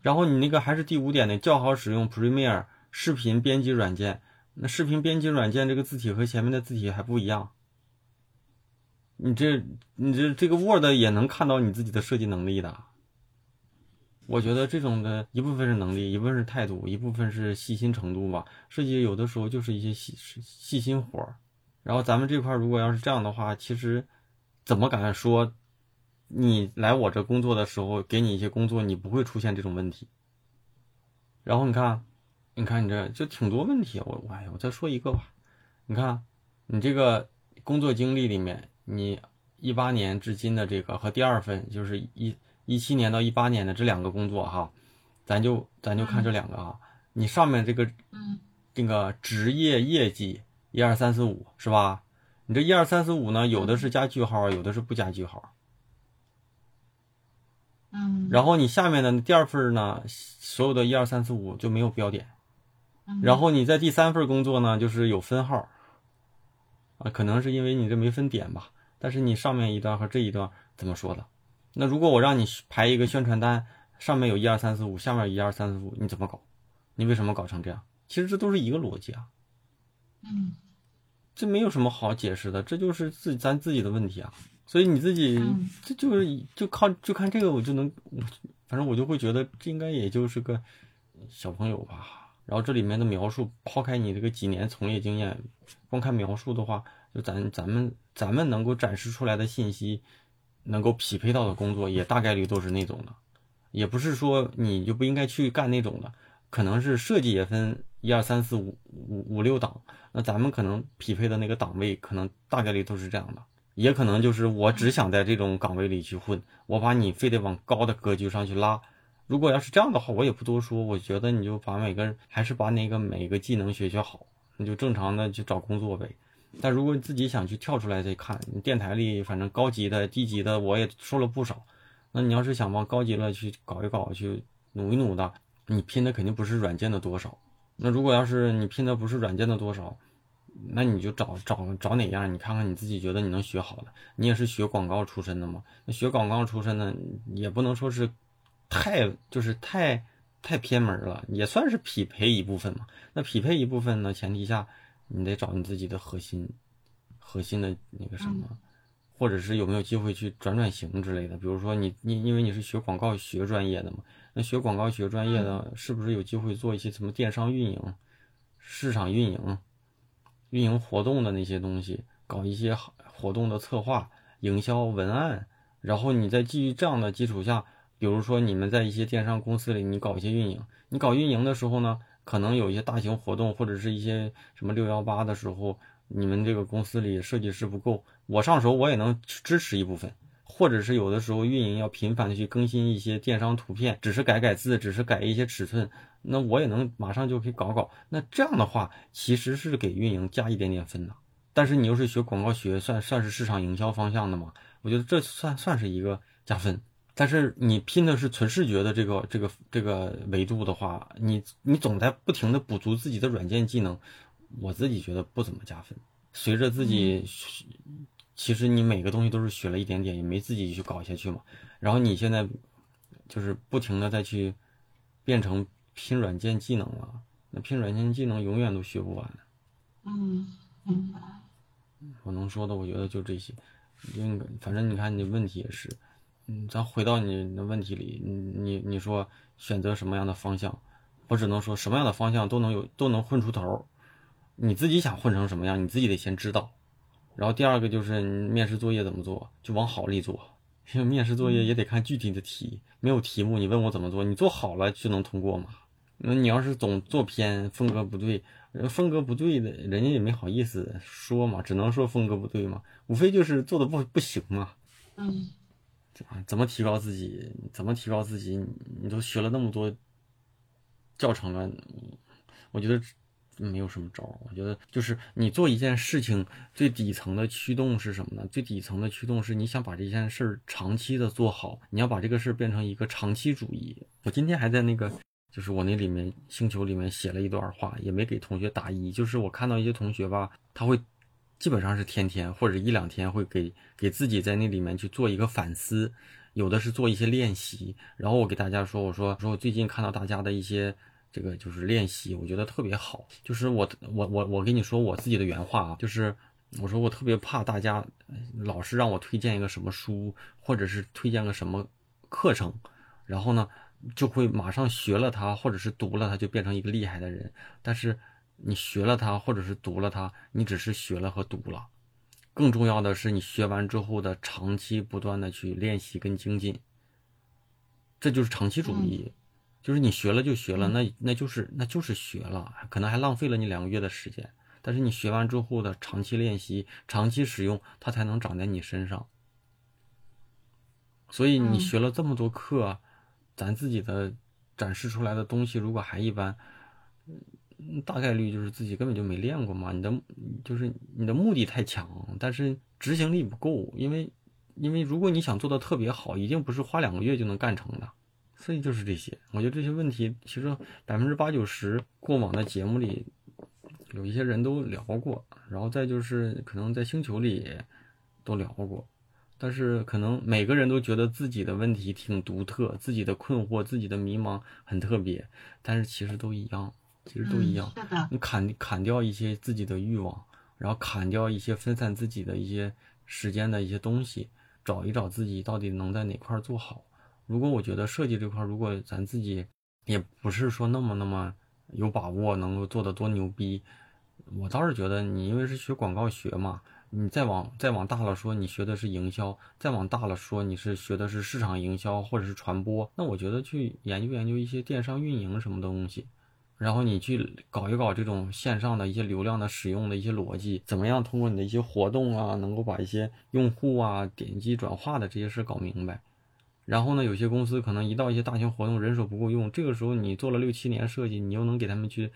然后你那个还是第五点的，较好使用 Premiere 视频编辑软件。那视频编辑软件这个字体和前面的字体还不一样。你这你这这个 Word 也能看到你自己的设计能力的。我觉得这种的一部分是能力，一部分是态度，一部分是细心程度吧。设计有的时候就是一些细细心活儿。然后咱们这块如果要是这样的话，其实怎么敢说你来我这工作的时候给你一些工作，你不会出现这种问题？然后你看，你看你这就挺多问题。我我哎，我再说一个吧。你看你这个工作经历里面，你一八年至今的这个和第二份就是一一七年到一八年的这两个工作哈，咱就咱就看这两个啊。你上面这个嗯这个职业业绩。一二三四五是吧？你这一二三四五呢，有的是加句号，有的是不加句号。嗯。然后你下面的第二份呢，所有的一二三四五就没有标点。然后你在第三份工作呢，就是有分号。啊，可能是因为你这没分点吧？但是你上面一段和这一段怎么说的？那如果我让你排一个宣传单，上面有一二三四五，下面一二三四五，你怎么搞？你为什么搞成这样？其实这都是一个逻辑啊。嗯。这没有什么好解释的，这就是自咱自己的问题啊。所以你自己这就是就靠就看这个，我就能，反正我就会觉得这应该也就是个小朋友吧。然后这里面的描述，抛开你这个几年从业经验，光看描述的话，就咱咱们咱们能够展示出来的信息，能够匹配到的工作，也大概率都是那种的，也不是说你就不应该去干那种的。可能是设计也分一二三四五五五六档，那咱们可能匹配的那个档位，可能大概率都是这样的。也可能就是我只想在这种岗位里去混，我把你非得往高的格局上去拉。如果要是这样的话，我也不多说，我觉得你就把每个人还是把那个每个技能学学好，你就正常的去找工作呗。但如果你自己想去跳出来再看，电台里反正高级的、低级的我也说了不少。那你要是想往高级了去搞一搞，去努一努的，你拼的肯定不是软件的多少。那如果要是你拼的不是软件的多少，那你就找找找哪样，你看看你自己觉得你能学好的。你也是学广告出身的嘛？那学广告出身的也不能说是太就是太太偏门了，也算是匹配一部分嘛。那匹配一部分呢，前提下你得找你自己的核心核心的那个什么。或者是有没有机会去转转型之类的？比如说你你因为你是学广告学专业的嘛，那学广告学专业的是不是有机会做一些什么电商运营、市场运营、运营活动的那些东西，搞一些活动的策划、营销文案，然后你在基于这样的基础下，比如说你们在一些电商公司里，你搞一些运营，你搞运营的时候呢，可能有一些大型活动或者是一些什么六幺八的时候。你们这个公司里设计师不够，我上手我也能支持一部分，或者是有的时候运营要频繁的去更新一些电商图片，只是改改字，只是改一些尺寸，那我也能马上就可以搞搞。那这样的话，其实是给运营加一点点分的。但是你又是学广告学，算算是市场营销方向的嘛？我觉得这算算是一个加分。但是你拼的是纯视觉的这个这个这个维度的话，你你总在不停的补足自己的软件技能。我自己觉得不怎么加分。随着自己，其实你每个东西都是学了一点点，也没自己去搞下去嘛。然后你现在就是不停的再去变成拼软件技能了，那拼软件技能永远都学不完。嗯，明白。我能说的，我觉得就这些。因反正你看你问题也是，嗯，咱回到你的问题里，你你你说选择什么样的方向，我只能说什么样的方向都能有都能混出头。你自己想混成什么样，你自己得先知道。然后第二个就是面试作业怎么做，就往好里做。因为面试作业也得看具体的题，没有题目，你问我怎么做，你做好了就能通过嘛。那你要是总做偏，风格不对，风格不对的，人家也没好意思说嘛，只能说风格不对嘛，无非就是做的不不行嘛。嗯，怎么提高自己？怎么提高自己？你都学了那么多教程了，我觉得。没有什么招儿，我觉得就是你做一件事情最底层的驱动是什么呢？最底层的驱动是你想把这件事儿长期的做好，你要把这个事儿变成一个长期主义。我今天还在那个，就是我那里面星球里面写了一段话，也没给同学答疑，就是我看到一些同学吧，他会基本上是天天或者一两天会给给自己在那里面去做一个反思，有的是做一些练习，然后我给大家说，我说说我最近看到大家的一些。这个就是练习，我觉得特别好。就是我我我我跟你说我自己的原话啊，就是我说我特别怕大家老是让我推荐一个什么书，或者是推荐个什么课程，然后呢就会马上学了它，或者是读了它就变成一个厉害的人。但是你学了它，或者是读了它，你只是学了和读了，更重要的是你学完之后的长期不断的去练习跟精进，这就是长期主义。就是你学了就学了，那那就是那就是学了，可能还浪费了你两个月的时间。但是你学完之后的长期练习、长期使用，它才能长在你身上。所以你学了这么多课，咱自己的展示出来的东西如果还一般，大概率就是自己根本就没练过嘛。你的就是你的目的太强，但是执行力不够。因为因为如果你想做的特别好，一定不是花两个月就能干成的。所以就是这些，我觉得这些问题其实百分之八九十过往的节目里有一些人都聊过，然后再就是可能在星球里都聊过，但是可能每个人都觉得自己的问题挺独特，自己的困惑、自己的迷茫很特别，但是其实都一样，其实都一样。你砍砍掉一些自己的欲望，然后砍掉一些分散自己的一些时间的一些东西，找一找自己到底能在哪块做好。如果我觉得设计这块，如果咱自己也不是说那么那么有把握能够做得多牛逼，我倒是觉得你因为是学广告学嘛，你再往再往大了说，你学的是营销，再往大了说你是学的是市场营销或者是传播，那我觉得去研究研究一些电商运营什么东西，然后你去搞一搞这种线上的一些流量的使用的一些逻辑，怎么样通过你的一些活动啊，能够把一些用户啊点击转化的这些事搞明白。然后呢，有些公司可能一到一些大型活动，人手不够用，这个时候你做了六七年设计，你又能给他们去，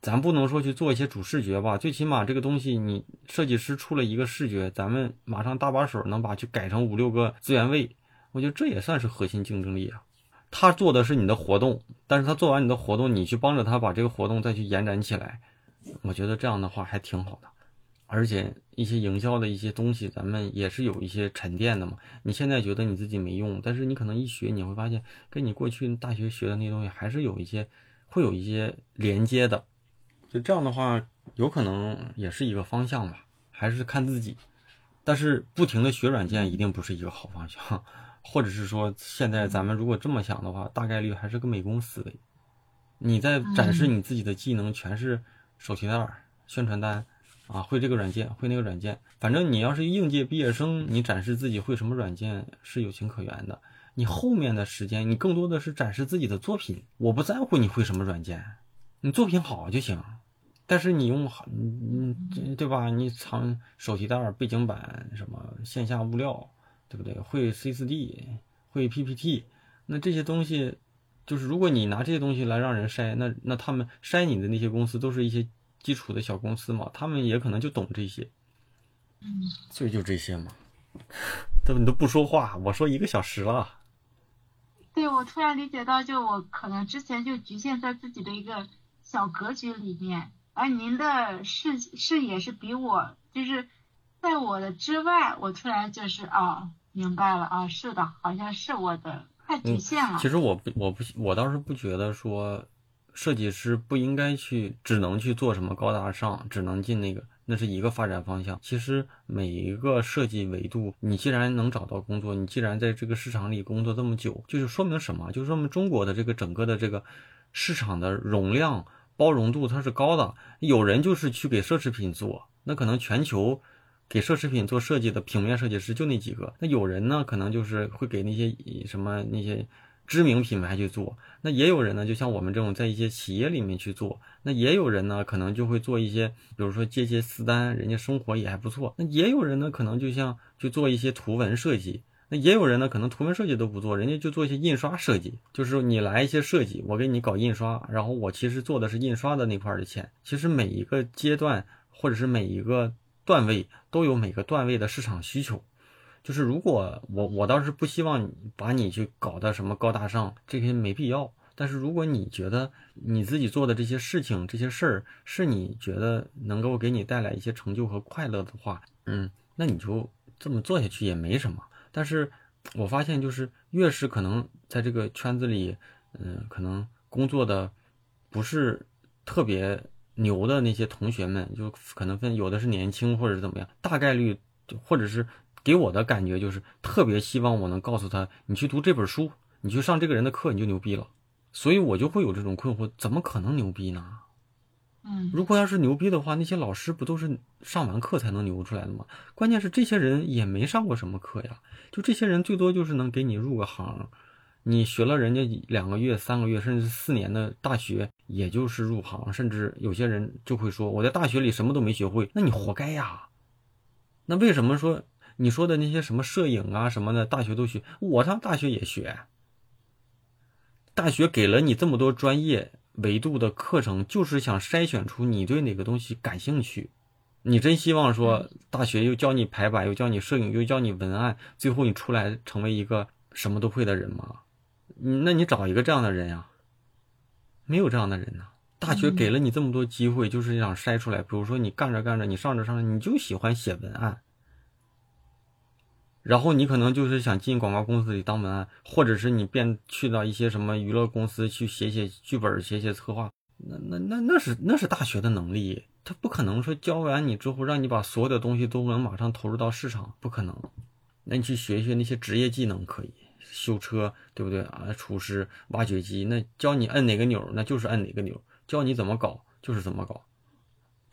咱不能说去做一些主视觉吧，最起码这个东西你设计师出了一个视觉，咱们马上搭把手能把去改成五六个资源位，我觉得这也算是核心竞争力啊。他做的是你的活动，但是他做完你的活动，你去帮着他把这个活动再去延展起来，我觉得这样的话还挺好的。而且一些营销的一些东西，咱们也是有一些沉淀的嘛。你现在觉得你自己没用，但是你可能一学，你会发现跟你过去大学学的那些东西还是有一些会有一些连接的。就这样的话，有可能也是一个方向吧，还是看自己。但是不停的学软件一定不是一个好方向。或者是说，现在咱们如果这么想的话，大概率还是个美工思维。你在展示你自己的技能，全是手提袋、宣传单啊，会这个软件，会那个软件。反正你要是应届毕业生，你展示自己会什么软件是有情可原的。你后面的时间，你更多的是展示自己的作品。我不在乎你会什么软件，你作品好就行。但是你用好，嗯，对吧？你藏手提袋、背景板什么线下物料。对不对？会 C4D，会 PPT，那这些东西，就是如果你拿这些东西来让人筛，那那他们筛你的那些公司都是一些基础的小公司嘛，他们也可能就懂这些，嗯，所以就这些嘛。怎么你都不说话？我说一个小时了。对，我突然理解到，就我可能之前就局限在自己的一个小格局里面，而您的视视野是比我就是在我的之外，我突然就是啊。明白了啊，是的，好像是我的太局限了。其实我不，我不，我倒是不觉得说，设计师不应该去，只能去做什么高大上，只能进那个，那是一个发展方向。其实每一个设计维度，你既然能找到工作，你既然在这个市场里工作这么久，就是说明什么？就是说明中国的这个整个的这个市场的容量、包容度它是高的。有人就是去给奢侈品做，那可能全球。给奢侈品做设计的平面设计师就那几个，那有人呢，可能就是会给那些什么那些知名品牌去做，那也有人呢，就像我们这种在一些企业里面去做，那也有人呢，可能就会做一些，比如说接接私单，人家生活也还不错。那也有人呢，可能就像去做一些图文设计，那也有人呢，可能图文设计都不做，人家就做一些印刷设计，就是你来一些设计，我给你搞印刷，然后我其实做的是印刷的那块的钱。其实每一个阶段或者是每一个。段位都有每个段位的市场需求，就是如果我我倒是不希望把你去搞的什么高大上，这些没必要。但是如果你觉得你自己做的这些事情、这些事儿是你觉得能够给你带来一些成就和快乐的话，嗯，那你就这么做下去也没什么。但是我发现就是越是可能在这个圈子里，嗯，可能工作的不是特别。牛的那些同学们，就可能分有的是年轻，或者是怎么样，大概率，或者是给我的感觉就是特别希望我能告诉他，你去读这本书，你去上这个人的课，你就牛逼了。所以我就会有这种困惑，怎么可能牛逼呢？嗯，如果要是牛逼的话，那些老师不都是上完课才能牛出来的吗？关键是这些人也没上过什么课呀，就这些人最多就是能给你入个行。你学了人家两个月、三个月，甚至四年的大学，也就是入行，甚至有些人就会说我在大学里什么都没学会，那你活该呀。那为什么说你说的那些什么摄影啊什么的，大学都学，我上大学也学。大学给了你这么多专业维度的课程，就是想筛选出你对哪个东西感兴趣。你真希望说大学又教你排版，又教你摄影，又教你文案，最后你出来成为一个什么都会的人吗？那你找一个这样的人呀？没有这样的人呐。大学给了你这么多机会，就是想筛出来。比如说你干着干着，你上着上着，你就喜欢写文案，然后你可能就是想进广告公司里当文案，或者是你变去到一些什么娱乐公司去写写剧本、写写策划。那那那那是那是大学的能力，他不可能说教完你之后让你把所有的东西都能马上投入到市场，不可能。那你去学学那些职业技能可以。修车对不对啊？厨师、挖掘机，那教你摁哪个钮，那就是摁哪个钮；教你怎么搞，就是怎么搞。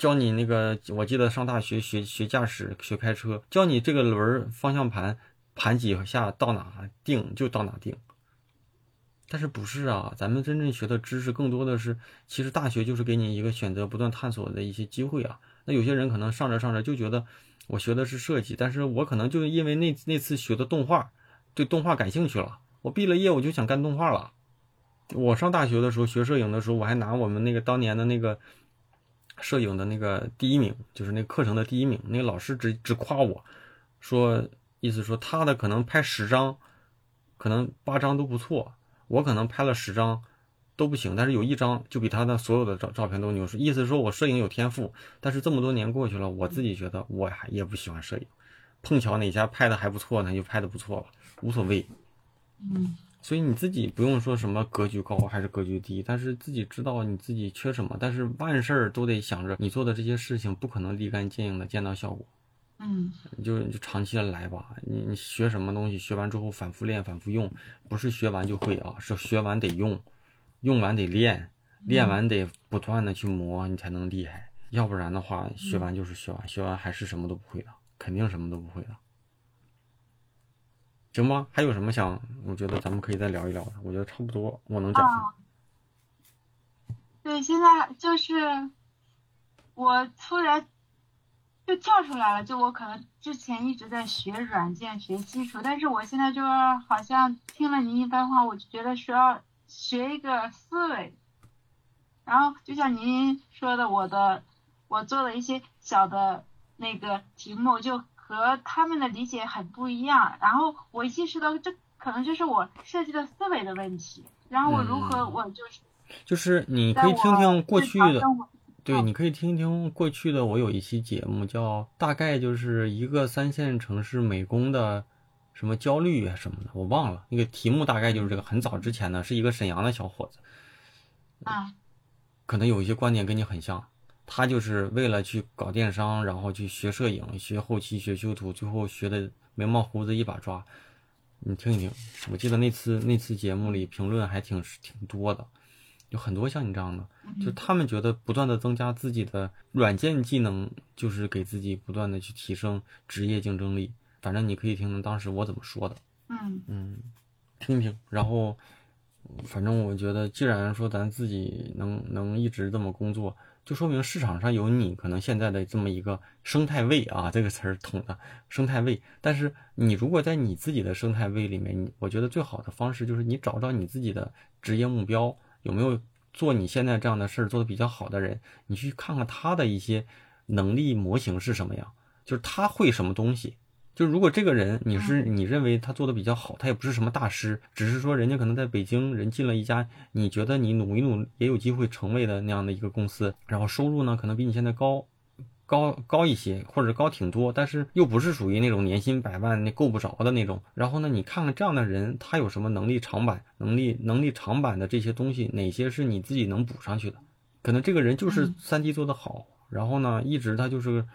教你那个，我记得上大学学学驾驶、学开车，教你这个轮儿方向盘盘几下到哪定就到哪定。但是不是啊？咱们真正学的知识更多的是，其实大学就是给你一个选择、不断探索的一些机会啊。那有些人可能上着上着就觉得我学的是设计，但是我可能就因为那那次学的动画，对动画感兴趣了。我毕了业我就想干动画了。我上大学的时候学摄影的时候，我还拿我们那个当年的那个摄影的那个第一名，就是那课程的第一名。那个老师只只夸我说，意思说他的可能拍十张，可能八张都不错，我可能拍了十张都不行，但是有一张就比他的所有的照照片都牛。意思说我摄影有天赋，但是这么多年过去了，我自己觉得我还也不喜欢摄影。碰巧哪家拍的还不错呢，就拍的不错了，无所谓。嗯。所以你自己不用说什么格局高还是格局低，但是自己知道你自己缺什么。但是万事都得想着你做的这些事情不可能立竿见影的见到效果，嗯，你就就长期的来吧。你你学什么东西，学完之后反复练、反复用，不是学完就会啊，是学完得用，用完得练，练完得不断的去磨，你才能厉害。要不然的话，学完就是学完，学完还是什么都不会的，肯定什么都不会的。行吗？还有什么想？我觉得咱们可以再聊一聊的。我觉得差不多，我能讲。对，现在就是我突然就跳出来了，就我可能之前一直在学软件、学基础，但是我现在就是好像听了您一番话，我就觉得需要学一个思维。然后就像您说的，我的我做了一些小的那个题目就。和他们的理解很不一样，然后我意识到这可能就是我设计的思维的问题，然后我如何我就是就是你可以听听过去的，对，你可以听听过去的我有一期节目叫大概就是一个三线城市美工的什么焦虑啊什么的，我忘了。那个题目大概就是这个，很早之前呢是一个沈阳的小伙子，啊，可能有一些观点跟你很像。他就是为了去搞电商，然后去学摄影、学后期、学修图，最后学的眉毛胡子一把抓。你听一听，我记得那次那次节目里评论还挺挺多的，有很多像你这样的，就他们觉得不断的增加自己的软件技能，就是给自己不断的去提升职业竞争力。反正你可以听听当时我怎么说的，嗯嗯，听听，然后反正我觉得，既然说咱自己能能一直这么工作。就说明市场上有你可能现在的这么一个生态位啊，这个词儿统的生态位。但是你如果在你自己的生态位里面，你我觉得最好的方式就是你找找你自己的职业目标，有没有做你现在这样的事儿做的比较好的人，你去看看他的一些能力模型是什么样，就是他会什么东西。就如果这个人你是你认为他做的比较好，他也不是什么大师，只是说人家可能在北京人进了一家你觉得你努一努也有机会成为的那样的一个公司，然后收入呢可能比你现在高，高高一些或者高挺多，但是又不是属于那种年薪百万那够不着的那种。然后呢，你看看这样的人他有什么能力长板能力能力长板的这些东西，哪些是你自己能补上去的？可能这个人就是三 D 做的好，然后呢一直他就是。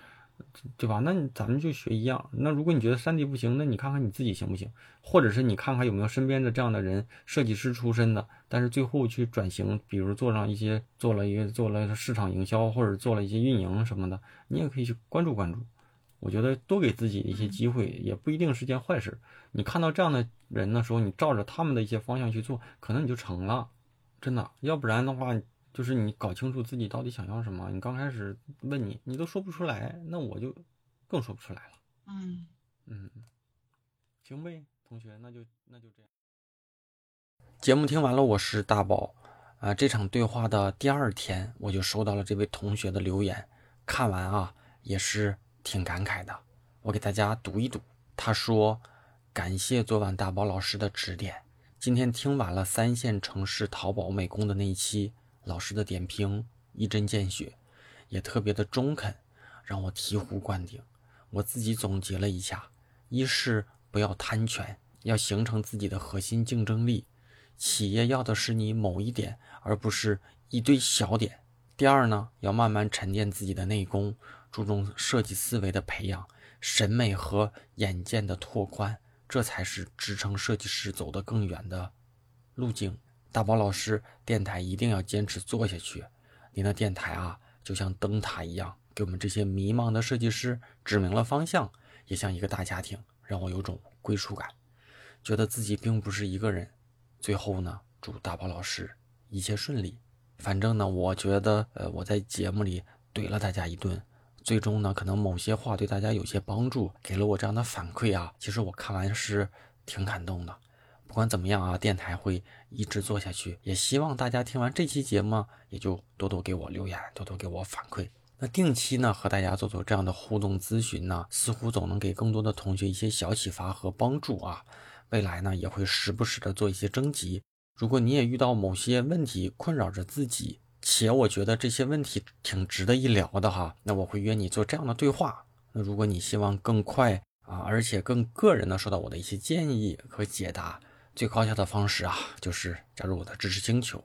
对吧？那咱们就学一样。那如果你觉得三 D 不行，那你看看你自己行不行？或者是你看看有没有身边的这样的人，设计师出身的，但是最后去转型，比如做上一些，做了一个做了市场营销，或者做了一些运营什么的，你也可以去关注关注。我觉得多给自己一些机会，也不一定是件坏事。你看到这样的人的时候，你照着他们的一些方向去做，可能你就成了。真的，要不然的话。就是你搞清楚自己到底想要什么。你刚开始问你，你都说不出来，那我就更说不出来了。嗯嗯，行呗，同学，那就那就这样。节目听完了，我是大宝啊。这场对话的第二天，我就收到了这位同学的留言，看完啊也是挺感慨的。我给大家读一读，他说：“感谢昨晚大宝老师的指点，今天听完了三线城市淘宝美工的那一期。”老师的点评一针见血，也特别的中肯，让我醍醐灌顶。我自己总结了一下：一是不要贪权，要形成自己的核心竞争力。企业要的是你某一点，而不是一堆小点。第二呢，要慢慢沉淀自己的内功，注重设计思维的培养，审美和眼界的拓宽，这才是支撑设计师走得更远的路径。大宝老师，电台一定要坚持做下去。您的电台啊，就像灯塔一样，给我们这些迷茫的设计师指明了方向，也像一个大家庭，让我有种归属感，觉得自己并不是一个人。最后呢，祝。大宝老师一切顺利。反正呢，我觉得，呃，我在节目里怼了大家一顿，最终呢，可能某些话对大家有些帮助，给了我这样的反馈啊。其实我看完是挺感动的。不管怎么样啊，电台会一直做下去，也希望大家听完这期节目，也就多多给我留言，多多给我反馈。那定期呢，和大家做做这样的互动咨询呢，似乎总能给更多的同学一些小启发和帮助啊。未来呢，也会时不时的做一些征集。如果你也遇到某些问题困扰着自己，且我觉得这些问题挺值得一聊的哈，那我会约你做这样的对话。那如果你希望更快啊，而且更个人的收到我的一些建议和解答，最高效的方式啊，就是加入我的知识星球。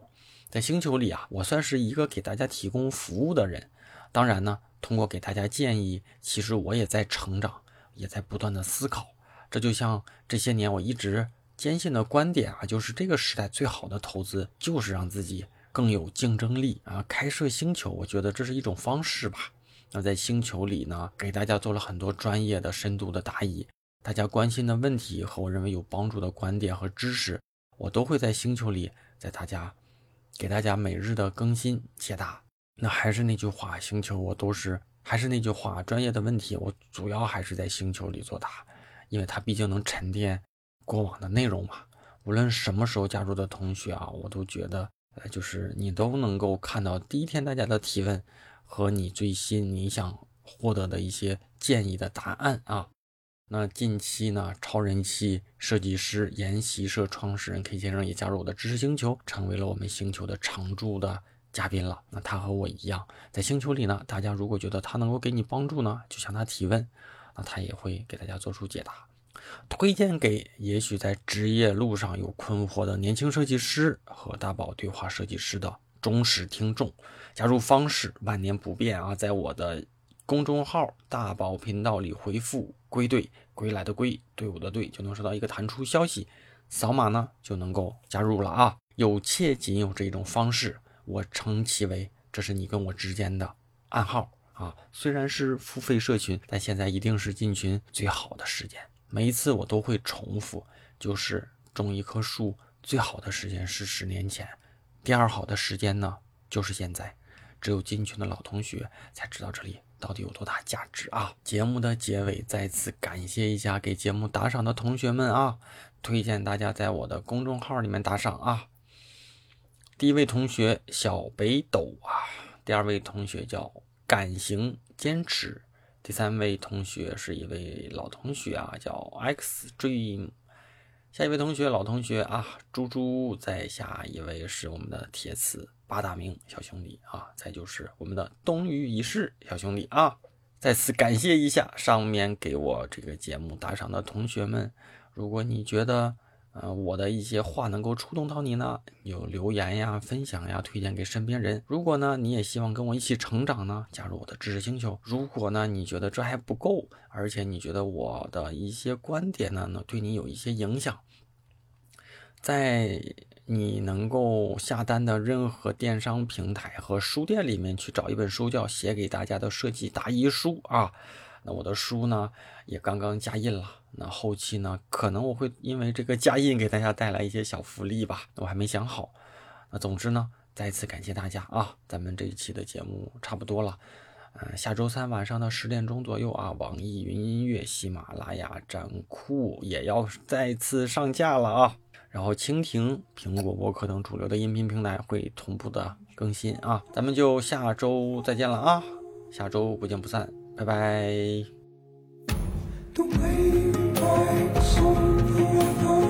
在星球里啊，我算是一个给大家提供服务的人。当然呢，通过给大家建议，其实我也在成长，也在不断的思考。这就像这些年我一直。坚信的观点啊，就是这个时代最好的投资就是让自己更有竞争力啊。开设星球，我觉得这是一种方式吧。那在星球里呢，给大家做了很多专业的、深度的答疑，大家关心的问题和我认为有帮助的观点和知识，我都会在星球里，在大家给大家每日的更新解答。那还是那句话，星球我都是还是那句话，专业的问题我主要还是在星球里作答，因为它毕竟能沉淀。过往的内容嘛，无论什么时候加入的同学啊，我都觉得，呃，就是你都能够看到第一天大家的提问和你最新你想获得的一些建议的答案啊。那近期呢，超人气设计师研习社创始人 K 先生也加入我的知识星球，成为了我们星球的常驻的嘉宾了。那他和我一样，在星球里呢，大家如果觉得他能够给你帮助呢，就向他提问，那他也会给大家做出解答。推荐给也许在职业路上有困惑的年轻设计师和大宝对话设计师的忠实听众。加入方式万年不变啊，在我的公众号大宝频道里回复“归队”，归来的归，队伍的队，就能收到一个弹出消息，扫码呢就能够加入了啊。有且仅有这种方式，我称其为这是你跟我之间的暗号啊。虽然是付费社群，但现在一定是进群最好的时间。每一次我都会重复，就是种一棵树最好的时间是十年前，第二好的时间呢就是现在。只有进群的老同学才知道这里到底有多大价值啊！节目的结尾再次感谢一下给节目打赏的同学们啊，推荐大家在我的公众号里面打赏啊。第一位同学小北斗啊，第二位同学叫敢行坚持。第三位同学是一位老同学啊，叫 X Dream。下一位同学老同学啊，猪猪。在下一位是我们的铁瓷八大名小兄弟啊，再就是我们的冬雨已逝小兄弟啊。再次感谢一下上面给我这个节目打赏的同学们。如果你觉得，呃，我的一些话能够触动到你呢，有留言呀、分享呀、推荐给身边人。如果呢，你也希望跟我一起成长呢，加入我的知识星球。如果呢，你觉得这还不够，而且你觉得我的一些观点呢，能对你有一些影响，在你能够下单的任何电商平台和书店里面去找一本书，叫《写给大家的设计答疑书》啊。那我的书呢，也刚刚加印了。那后期呢，可能我会因为这个加印给大家带来一些小福利吧，我还没想好。那总之呢，再次感谢大家啊！咱们这一期的节目差不多了，嗯，下周三晚上的十点钟左右啊，网易云音乐、喜马拉雅、站酷也要再次上架了啊。然后蜻蜓、苹果播客等主流的音频平台会同步的更新啊。咱们就下周再见了啊！下周不见不散，拜拜。Sometimes you